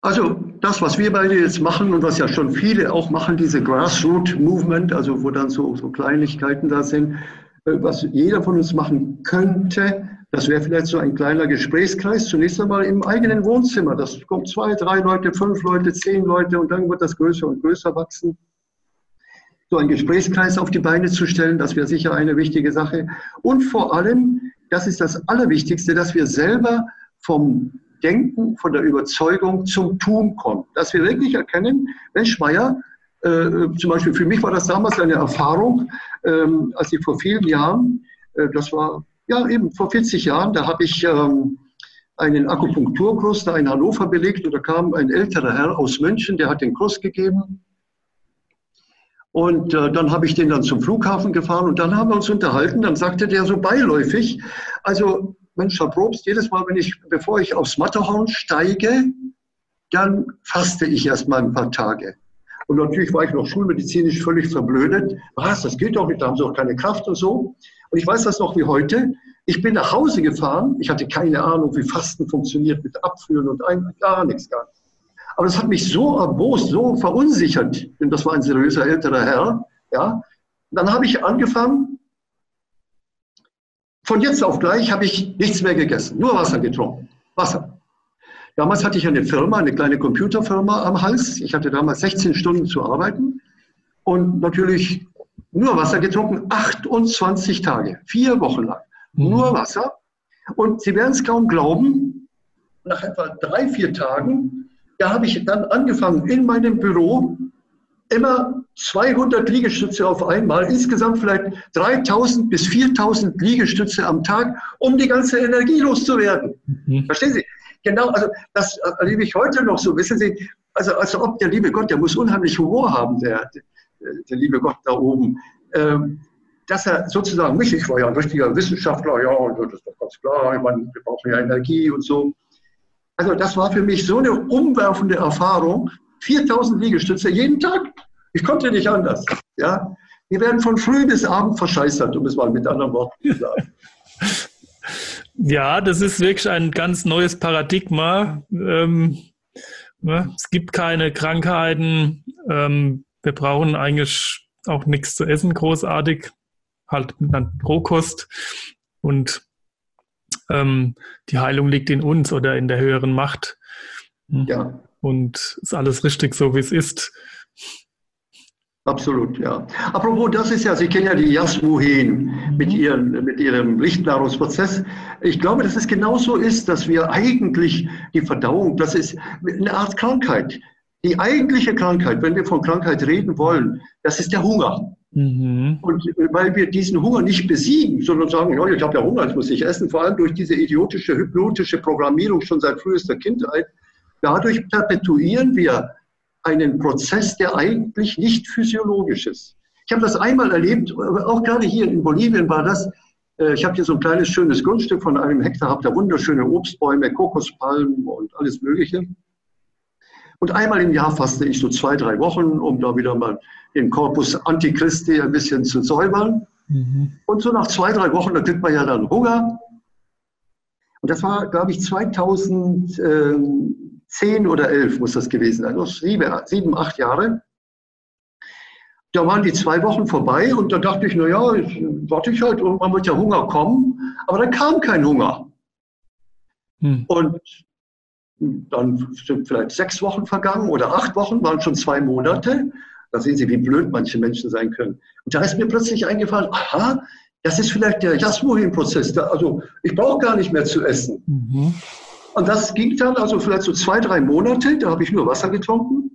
Also das, was wir beide jetzt machen und was ja schon viele auch machen, diese Grassroot Movement, also wo dann so, so Kleinigkeiten da sind, äh, was jeder von uns machen könnte, das wäre vielleicht so ein kleiner Gesprächskreis, zunächst einmal im eigenen Wohnzimmer. Das kommt zwei, drei Leute, fünf Leute, zehn Leute und dann wird das größer und größer wachsen. So einen Gesprächskreis auf die Beine zu stellen, das wäre sicher eine wichtige Sache. Und vor allem, das ist das Allerwichtigste, dass wir selber vom Denken, von der Überzeugung zum Tun kommen. Dass wir wirklich erkennen, Mensch, Meier, äh, zum Beispiel für mich war das damals eine Erfahrung, ähm, als ich vor vielen Jahren, äh, das war ja eben vor 40 Jahren, da habe ich ähm, einen Akupunkturkurs da in Hannover belegt und da kam ein älterer Herr aus München, der hat den Kurs gegeben. Und äh, dann habe ich den dann zum Flughafen gefahren und dann haben wir uns unterhalten. Dann sagte der so beiläufig, also Mensch, Herr Probst, jedes Mal, wenn ich, bevor ich aufs Matterhorn steige, dann faste ich erst mal ein paar Tage. Und natürlich war ich noch schulmedizinisch völlig verblödet. Was, das geht doch nicht, da haben sie auch keine Kraft und so. Und ich weiß das noch wie heute. Ich bin nach Hause gefahren. Ich hatte keine Ahnung, wie Fasten funktioniert mit Abführen und ein, gar nichts, gar. Aber das hat mich so erbost, so verunsichert, denn das war ein seriöser älterer Herr. Ja. dann habe ich angefangen, von jetzt auf gleich habe ich nichts mehr gegessen, nur Wasser getrunken. Wasser. Damals hatte ich eine Firma, eine kleine Computerfirma am Hals. Ich hatte damals 16 Stunden zu arbeiten und natürlich nur Wasser getrunken, 28 Tage, vier Wochen lang. Mhm. Nur Wasser. Und Sie werden es kaum glauben, nach etwa drei, vier Tagen, da habe ich dann angefangen, in meinem Büro immer 200 Liegestütze auf einmal, insgesamt vielleicht 3000 bis 4000 Liegestütze am Tag, um die ganze Energie loszuwerden. Mhm. Verstehen Sie? Genau, also das erlebe ich heute noch so. Wissen Sie, also als ob der liebe Gott, der muss unheimlich Humor haben, der, der liebe Gott da oben. Ähm, dass er sozusagen mich, ich war ja ein richtiger Wissenschaftler, ja, das ist doch ganz klar, ich meine, wir brauchen ja Energie und so. Also das war für mich so eine umwerfende Erfahrung. 4000 Liegestütze jeden Tag. Ich konnte nicht anders. Ja? Wir werden von früh bis abend verscheißert, um es mal mit anderen Worten zu sagen. Ja, das ist wirklich ein ganz neues Paradigma. Ähm, ne? Es gibt keine Krankheiten. Ähm, wir brauchen eigentlich auch nichts zu essen, großartig. Halt dann Rohkost. Und ähm, die Heilung liegt in uns oder in der höheren Macht. Ja. Und ist alles richtig so, wie es ist. Absolut, ja. Apropos, das ist ja, Sie kennen ja die Jasmuhin mit, mhm. ihren, mit ihrem Lichtnahrungsprozess. Ich glaube, dass es genauso ist, dass wir eigentlich die Verdauung, das ist eine Art Krankheit. Die eigentliche Krankheit, wenn wir von Krankheit reden wollen, das ist der Hunger. Mhm. Und weil wir diesen Hunger nicht besiegen, sondern sagen, ja, ich habe ja Hunger, jetzt muss ich essen, vor allem durch diese idiotische, hypnotische Programmierung schon seit frühester Kindheit, dadurch perpetuieren wir einen Prozess, der eigentlich nicht physiologisch ist. Ich habe das einmal erlebt, auch gerade hier in Bolivien war das. Äh, ich habe hier so ein kleines, schönes Grundstück von einem Hektar, habe da wunderschöne Obstbäume, Kokospalmen und alles Mögliche. Und einmal im Jahr faste ich so zwei, drei Wochen, um da wieder mal den Corpus Antichristi ein bisschen zu säubern. Mhm. Und so nach zwei, drei Wochen, da kriegt man ja dann Hunger. Und das war, glaube ich, 2000. Ähm, zehn oder elf muss das gewesen sein, sieben, sieben, acht Jahre. Da waren die zwei Wochen vorbei und da dachte ich, naja, warte ich halt, irgendwann wird ja Hunger kommen. Aber dann kam kein Hunger. Hm. Und dann sind vielleicht sechs Wochen vergangen oder acht Wochen, waren schon zwei Monate. Da sehen Sie, wie blöd manche Menschen sein können. Und da ist mir plötzlich eingefallen, aha, das ist vielleicht der Jasmurin-Prozess. Also ich brauche gar nicht mehr zu essen. Mhm. Und das ging dann also vielleicht so zwei, drei Monate, da habe ich nur Wasser getrunken.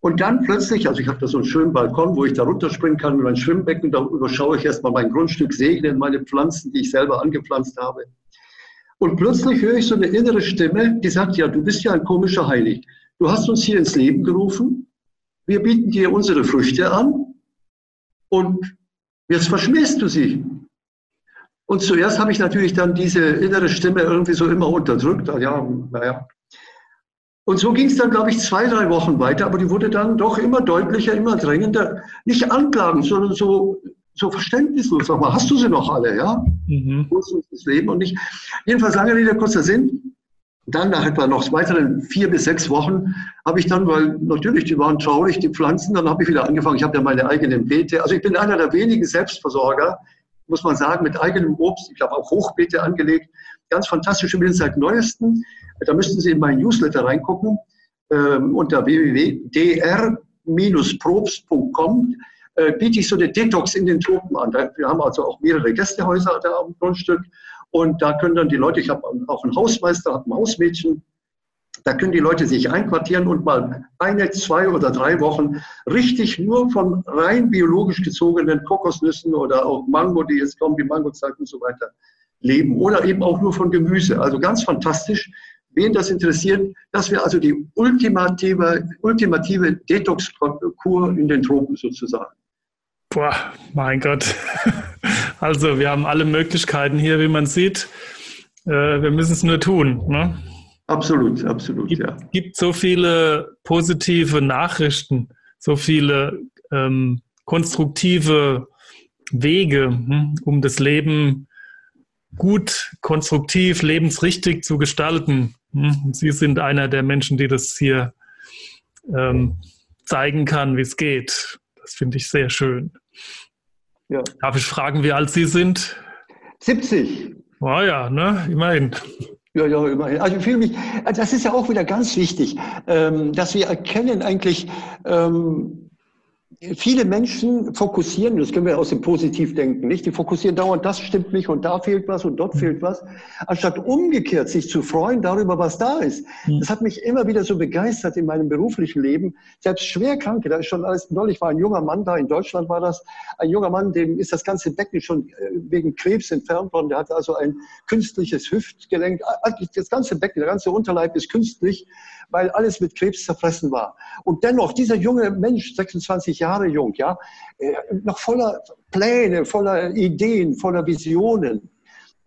Und dann plötzlich, also ich habe da so einen schönen Balkon, wo ich da runterspringen kann mit meinem Schwimmbecken, da überschaue ich erstmal mein Grundstück, segne meine Pflanzen, die ich selber angepflanzt habe. Und plötzlich höre ich so eine innere Stimme, die sagt, ja, du bist ja ein komischer Heilig. Du hast uns hier ins Leben gerufen, wir bieten dir unsere Früchte an und jetzt verschmähst du sie. Und zuerst habe ich natürlich dann diese innere Stimme irgendwie so immer unterdrückt. Ja, naja. Und so ging es dann, glaube ich, zwei, drei Wochen weiter, aber die wurde dann doch immer deutlicher, immer drängender. Nicht anklagen, sondern so, so verständnislos. Sag mal, hast du sie noch alle, ja? Mhm. Wo ist das Leben und nicht. Jedenfalls lange Rede, kurzer Sinn. Dann nach etwa noch weiteren vier bis sechs Wochen habe ich dann, weil natürlich die waren traurig, die Pflanzen, dann habe ich wieder angefangen. Ich habe ja meine eigenen Beete. Also ich bin einer der wenigen Selbstversorger, muss man sagen, mit eigenem Obst. Ich habe auch Hochbeete angelegt. Ganz fantastische Mittel seit neuestem. Da müssten Sie in meinen Newsletter reingucken ähm, unter www.dr-probst.com äh, biete ich so eine Detox in den Tropen an. Wir haben also auch mehrere Gästehäuser da am Grundstück und da können dann die Leute, ich habe auch einen Hausmeister, habe ein Hausmädchen, da können die Leute sich einquartieren und mal eine, zwei oder drei Wochen richtig nur von rein biologisch gezogenen Kokosnüssen oder auch Mango, die jetzt kommen, die Mangozeit und so weiter, leben. Oder eben auch nur von Gemüse. Also ganz fantastisch. Wen das interessiert, das wäre also die ultimative, ultimative Detox-Kur in den Tropen sozusagen. Boah, mein Gott. Also wir haben alle Möglichkeiten hier, wie man sieht. Äh, wir müssen es nur tun. Ne? Absolut, absolut, gibt, ja. Es gibt so viele positive Nachrichten, so viele ähm, konstruktive Wege, hm, um das Leben gut, konstruktiv, lebensrichtig zu gestalten. Hm. Sie sind einer der Menschen, die das hier ähm, zeigen kann, wie es geht. Das finde ich sehr schön. Ja. Darf ich fragen, wie alt Sie sind? 70. Oh ja, ne? Immerhin. Ja, ja, immerhin. Also ich fühle mich, also das ist ja auch wieder ganz wichtig, ähm, dass wir erkennen eigentlich, ähm, viele Menschen fokussieren, das können wir aus dem Positivdenken, nicht? Die fokussieren dauernd, das stimmt nicht und da fehlt was und dort fehlt was, anstatt umgekehrt sich zu freuen darüber, was da ist. Das hat mich immer wieder so begeistert in meinem beruflichen Leben. Selbst Schwerkranke, da ist schon alles, neulich war ein junger Mann da, in Deutschland war das, ein junger Mann, dem ist das ganze Becken schon äh, wegen Krebs entfernt worden, der hatte also ein künstliches Hüftgelenk, das ganze Becken, der ganze Unterleib ist künstlich, weil alles mit Krebs zerfressen war. Und dennoch, dieser junge Mensch, 26 Jahre jung, ja, äh, noch voller Pläne, voller Ideen, voller Visionen.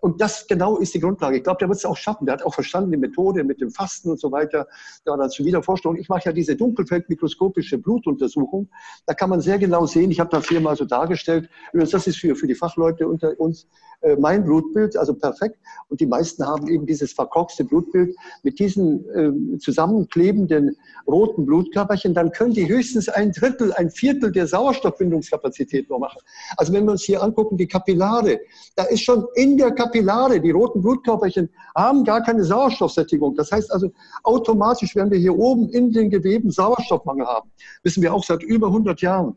Und das genau ist die Grundlage. Ich glaube, der wird es auch schaffen. Der hat auch verstanden die Methode mit dem Fasten und so weiter. Da dazu wieder Vorstellung. Ich mache ja diese dunkelfeldmikroskopische Blutuntersuchung. Da kann man sehr genau sehen. Ich habe das hier mal so dargestellt. Übrigens, das ist für, für die Fachleute unter uns äh, mein Blutbild, also perfekt. Und die meisten haben eben dieses verkorkste Blutbild mit diesen äh, zusammenklebenden roten Blutkörperchen. Dann können die höchstens ein Drittel, ein Viertel der Sauerstoffbindungskapazität nur machen. Also wenn wir uns hier angucken, die Kapillare, da ist schon in der Kapillare, die roten Blutkörperchen haben gar keine Sauerstoffsättigung. Das heißt also, automatisch werden wir hier oben in den Geweben Sauerstoffmangel haben. Wissen wir auch seit über 100 Jahren.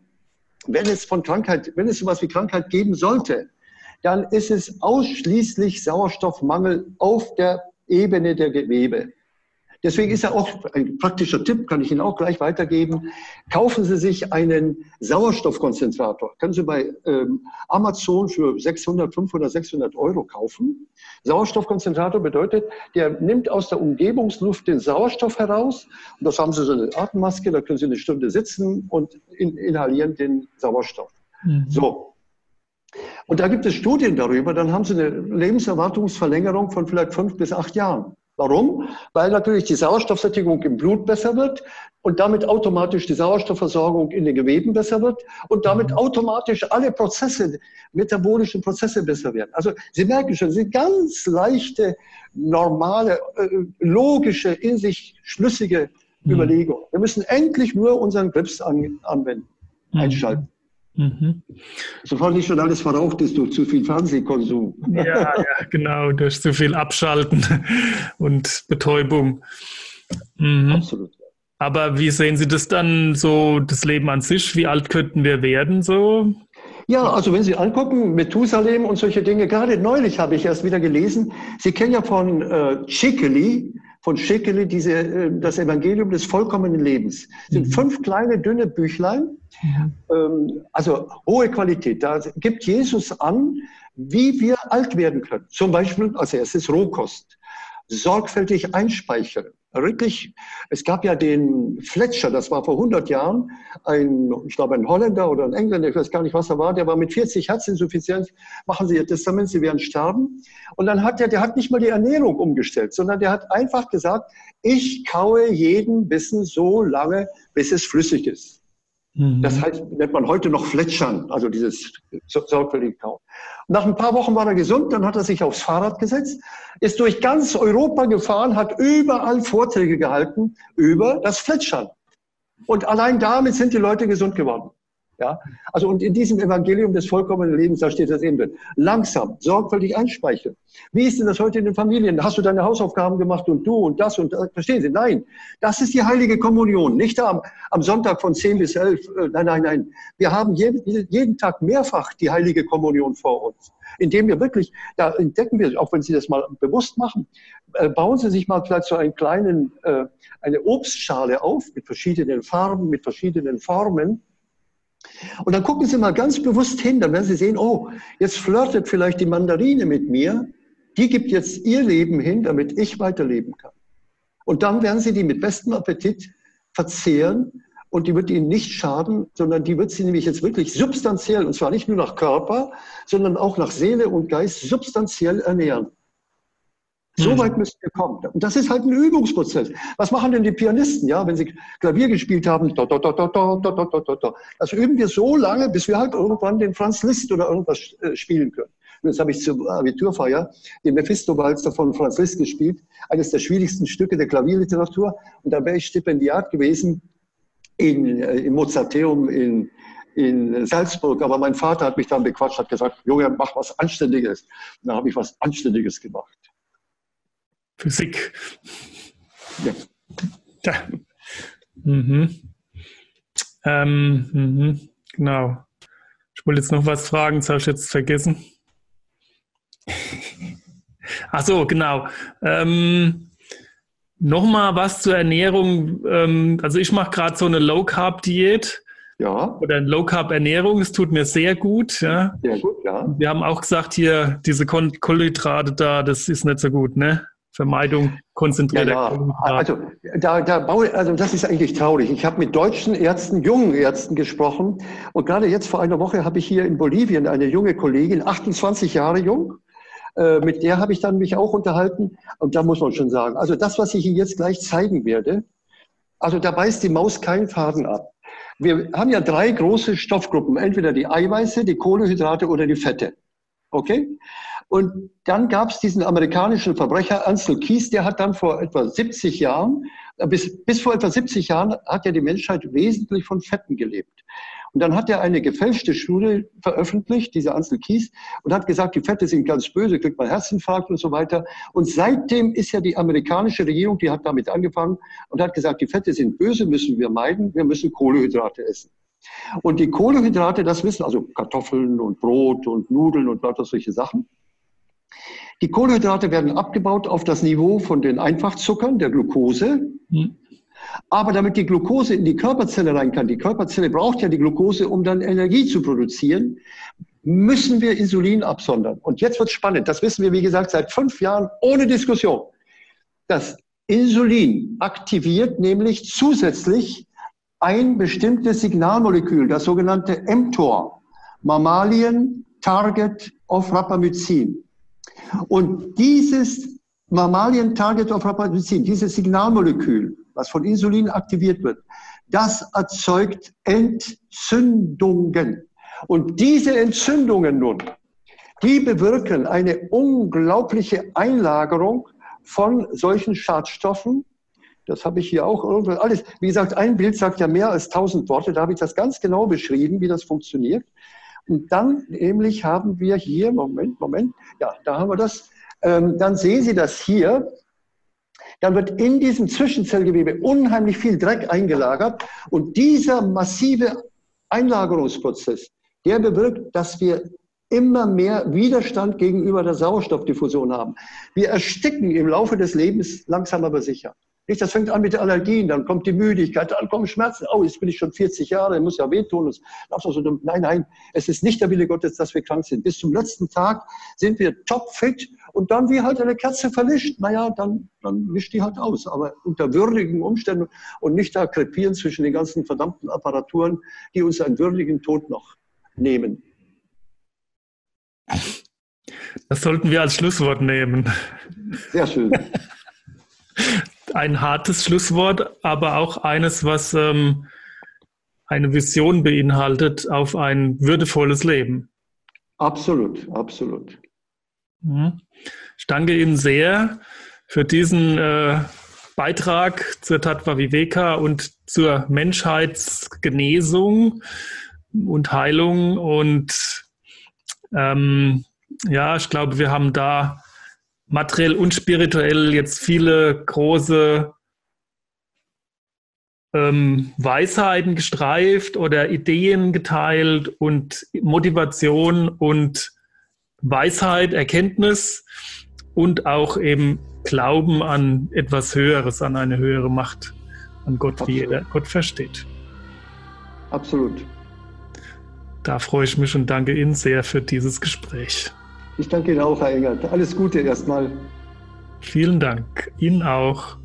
Wenn es von Krankheit, wenn es sowas wie Krankheit geben sollte, dann ist es ausschließlich Sauerstoffmangel auf der Ebene der Gewebe. Deswegen ist ja auch ein praktischer Tipp, kann ich Ihnen auch gleich weitergeben. Kaufen Sie sich einen Sauerstoffkonzentrator. Können Sie bei ähm, Amazon für 600, 500, 600 Euro kaufen. Sauerstoffkonzentrator bedeutet, der nimmt aus der Umgebungsluft den Sauerstoff heraus. Und das haben Sie so eine Atemmaske, da können Sie eine Stunde sitzen und in, inhalieren den Sauerstoff. Mhm. So, und da gibt es Studien darüber, dann haben sie eine Lebenserwartungsverlängerung von vielleicht fünf bis acht Jahren. Warum? Weil natürlich die Sauerstoffsättigung im Blut besser wird und damit automatisch die Sauerstoffversorgung in den Geweben besser wird und damit mhm. automatisch alle Prozesse, metabolischen Prozesse besser werden. Also Sie merken schon, sind ganz leichte, normale, äh, logische, in sich schlüssige mhm. Überlegungen. Wir müssen endlich nur unseren Grips an, anwenden, mhm. einschalten. Mhm. Sofort nicht schon alles verraucht ist durch zu viel Fernsehkonsum. Ja, ja, genau, durch zu viel Abschalten und Betäubung. Mhm. Absolut. Aber wie sehen Sie das dann so, das Leben an sich? Wie alt könnten wir werden so? Ja, also wenn Sie angucken, Methusalem und solche Dinge, gerade neulich habe ich erst wieder gelesen, Sie kennen ja von äh, Chickely, von Schekele, diese, äh, das Evangelium des vollkommenen Lebens. Das sind mhm. fünf kleine, dünne Büchlein, mhm. also hohe Qualität. Da gibt Jesus an, wie wir alt werden können. Zum Beispiel als erstes Rohkost. Sorgfältig einspeichern. Wirklich, es gab ja den Fletcher, das war vor 100 Jahren, ein, ich glaube ein Holländer oder ein Engländer, ich weiß gar nicht, was er war, der war mit 40 Herzinsuffizienz, machen Sie Ihr Testament, Sie werden sterben. Und dann hat der, der hat nicht mal die Ernährung umgestellt, sondern der hat einfach gesagt, ich kaue jeden Bissen so lange, bis es flüssig ist. Mhm. Das heißt, nennt man heute noch Fletschern, also dieses sorgfältige Kauen. Nach ein paar Wochen war er gesund, dann hat er sich aufs Fahrrad gesetzt, ist durch ganz Europa gefahren, hat überall Vorträge gehalten über das Fletschern. Und allein damit sind die Leute gesund geworden. Ja, also und in diesem Evangelium des vollkommenen Lebens, da steht das eben drin. Langsam, sorgfältig einspeicheln. Wie ist denn das heute in den Familien? Hast du deine Hausaufgaben gemacht und du und das und das? Verstehen Sie? Nein, das ist die heilige Kommunion. Nicht am, am Sonntag von 10 bis 11. Äh, nein, nein, nein. Wir haben jeden, jeden Tag mehrfach die heilige Kommunion vor uns. Indem wir wirklich, da entdecken wir, auch wenn Sie das mal bewusst machen, äh, bauen Sie sich mal vielleicht so einen kleinen, äh, eine Obstschale auf mit verschiedenen Farben, mit verschiedenen Formen und dann gucken Sie mal ganz bewusst hin, dann werden Sie sehen, oh, jetzt flirtet vielleicht die Mandarine mit mir, die gibt jetzt ihr Leben hin, damit ich weiterleben kann. Und dann werden Sie die mit bestem Appetit verzehren und die wird Ihnen nicht schaden, sondern die wird Sie nämlich jetzt wirklich substanziell, und zwar nicht nur nach Körper, sondern auch nach Seele und Geist substanziell ernähren. So hm. weit müssen wir kommen. Und das ist halt ein Übungsprozess. Was machen denn die Pianisten, ja, wenn sie Klavier gespielt haben? Das üben wir so lange, bis wir halt irgendwann den Franz Liszt oder irgendwas äh, spielen können. Und jetzt habe ich zur Abiturfeier den Mephisto-Walzer von Franz Liszt gespielt, eines der schwierigsten Stücke der Klavierliteratur. Und da wäre ich Stipendiat gewesen in, äh, im Mozarteum in, in Salzburg. Aber mein Vater hat mich dann bequatscht, hat gesagt, Junge, mach was Anständiges. Und da habe ich was Anständiges gemacht. Physik. Ja. ja. Mhm. Ähm, mhm. Genau. Ich wollte jetzt noch was fragen, das habe ich jetzt vergessen. Ach so, genau. Ähm, Nochmal was zur Ernährung. Ähm, also ich mache gerade so eine Low-Carb-Diät. Ja. Oder eine Low-Carb-Ernährung. Es tut mir sehr gut. Ja. Sehr gut, ja. Wir haben auch gesagt, hier diese Kohlenhydrate da, das ist nicht so gut, ne? Vermeidung konzentriert. Ja, ja. Also, da, da baue, also das ist eigentlich traurig. Ich habe mit deutschen Ärzten, jungen Ärzten gesprochen und gerade jetzt vor einer Woche habe ich hier in Bolivien eine junge Kollegin, 28 Jahre jung, äh, mit der habe ich dann mich auch unterhalten und da muss man schon sagen, also das, was ich Ihnen jetzt gleich zeigen werde, also da beißt die Maus keinen Faden ab. Wir haben ja drei große Stoffgruppen, entweder die Eiweiße, die Kohlenhydrate oder die Fette. Okay? Und dann gab es diesen amerikanischen Verbrecher Ansel Keys, der hat dann vor etwa 70 Jahren, bis, bis vor etwa 70 Jahren hat ja die Menschheit wesentlich von Fetten gelebt. Und dann hat er eine gefälschte Studie veröffentlicht, dieser Ansel Kies, und hat gesagt, die Fette sind ganz böse, kriegt man Herzinfarkt und so weiter. Und seitdem ist ja die amerikanische Regierung, die hat damit angefangen und hat gesagt, die Fette sind böse, müssen wir meiden, wir müssen Kohlehydrate essen. Und die Kohlehydrate, das wissen, also Kartoffeln und Brot und Nudeln und lauter solche Sachen, die Kohlenhydrate werden abgebaut auf das Niveau von den Einfachzuckern, der Glucose. Mhm. Aber damit die Glucose in die Körperzelle rein kann, die Körperzelle braucht ja die Glucose, um dann Energie zu produzieren, müssen wir Insulin absondern. Und jetzt wird spannend. Das wissen wir, wie gesagt, seit fünf Jahren ohne Diskussion. Das Insulin aktiviert nämlich zusätzlich ein bestimmtes Signalmolekül, das sogenannte mTOR, Mammalien Target of Rapamycin. Und dieses Mammalien Target of Rapamycin, dieses Signalmolekül, was von Insulin aktiviert wird, das erzeugt Entzündungen. Und diese Entzündungen nun, die bewirken eine unglaubliche Einlagerung von solchen Schadstoffen. Das habe ich hier auch alles. Wie gesagt, ein Bild sagt ja mehr als tausend Worte. Da habe ich das ganz genau beschrieben, wie das funktioniert. Und dann nämlich haben wir hier, Moment, Moment, ja, da haben wir das. Ähm, dann sehen Sie das hier. Dann wird in diesem Zwischenzellgewebe unheimlich viel Dreck eingelagert. Und dieser massive Einlagerungsprozess, der bewirkt, dass wir immer mehr Widerstand gegenüber der Sauerstoffdiffusion haben. Wir ersticken im Laufe des Lebens langsam aber sicher. Nicht, das fängt an mit Allergien, dann kommt die Müdigkeit, dann kommen Schmerzen. Oh, jetzt bin ich schon 40 Jahre, muss ja wehtun. Nein, nein, es ist nicht der Wille Gottes, dass wir krank sind. Bis zum letzten Tag sind wir topfit und dann wie halt eine Kerze verlischt, naja, dann, dann wischt die halt aus. Aber unter würdigen Umständen und nicht da krepieren zwischen den ganzen verdammten Apparaturen, die uns einen würdigen Tod noch nehmen. Das sollten wir als Schlusswort nehmen. Sehr schön. Ein hartes Schlusswort, aber auch eines, was ähm, eine Vision beinhaltet auf ein würdevolles Leben. Absolut, absolut. Mhm. Ich danke Ihnen sehr für diesen äh, Beitrag zur Tatva Viveka und zur Menschheitsgenesung und Heilung. Und ähm, ja, ich glaube, wir haben da materiell und spirituell jetzt viele große ähm, Weisheiten gestreift oder Ideen geteilt und Motivation und Weisheit, Erkenntnis und auch eben Glauben an etwas Höheres, an eine höhere Macht, an Gott, Absolut. wie jeder Gott versteht. Absolut. Da freue ich mich und danke Ihnen sehr für dieses Gespräch. Ich danke Ihnen auch, Herr Engert. Alles Gute erstmal. Vielen Dank. Ihnen auch.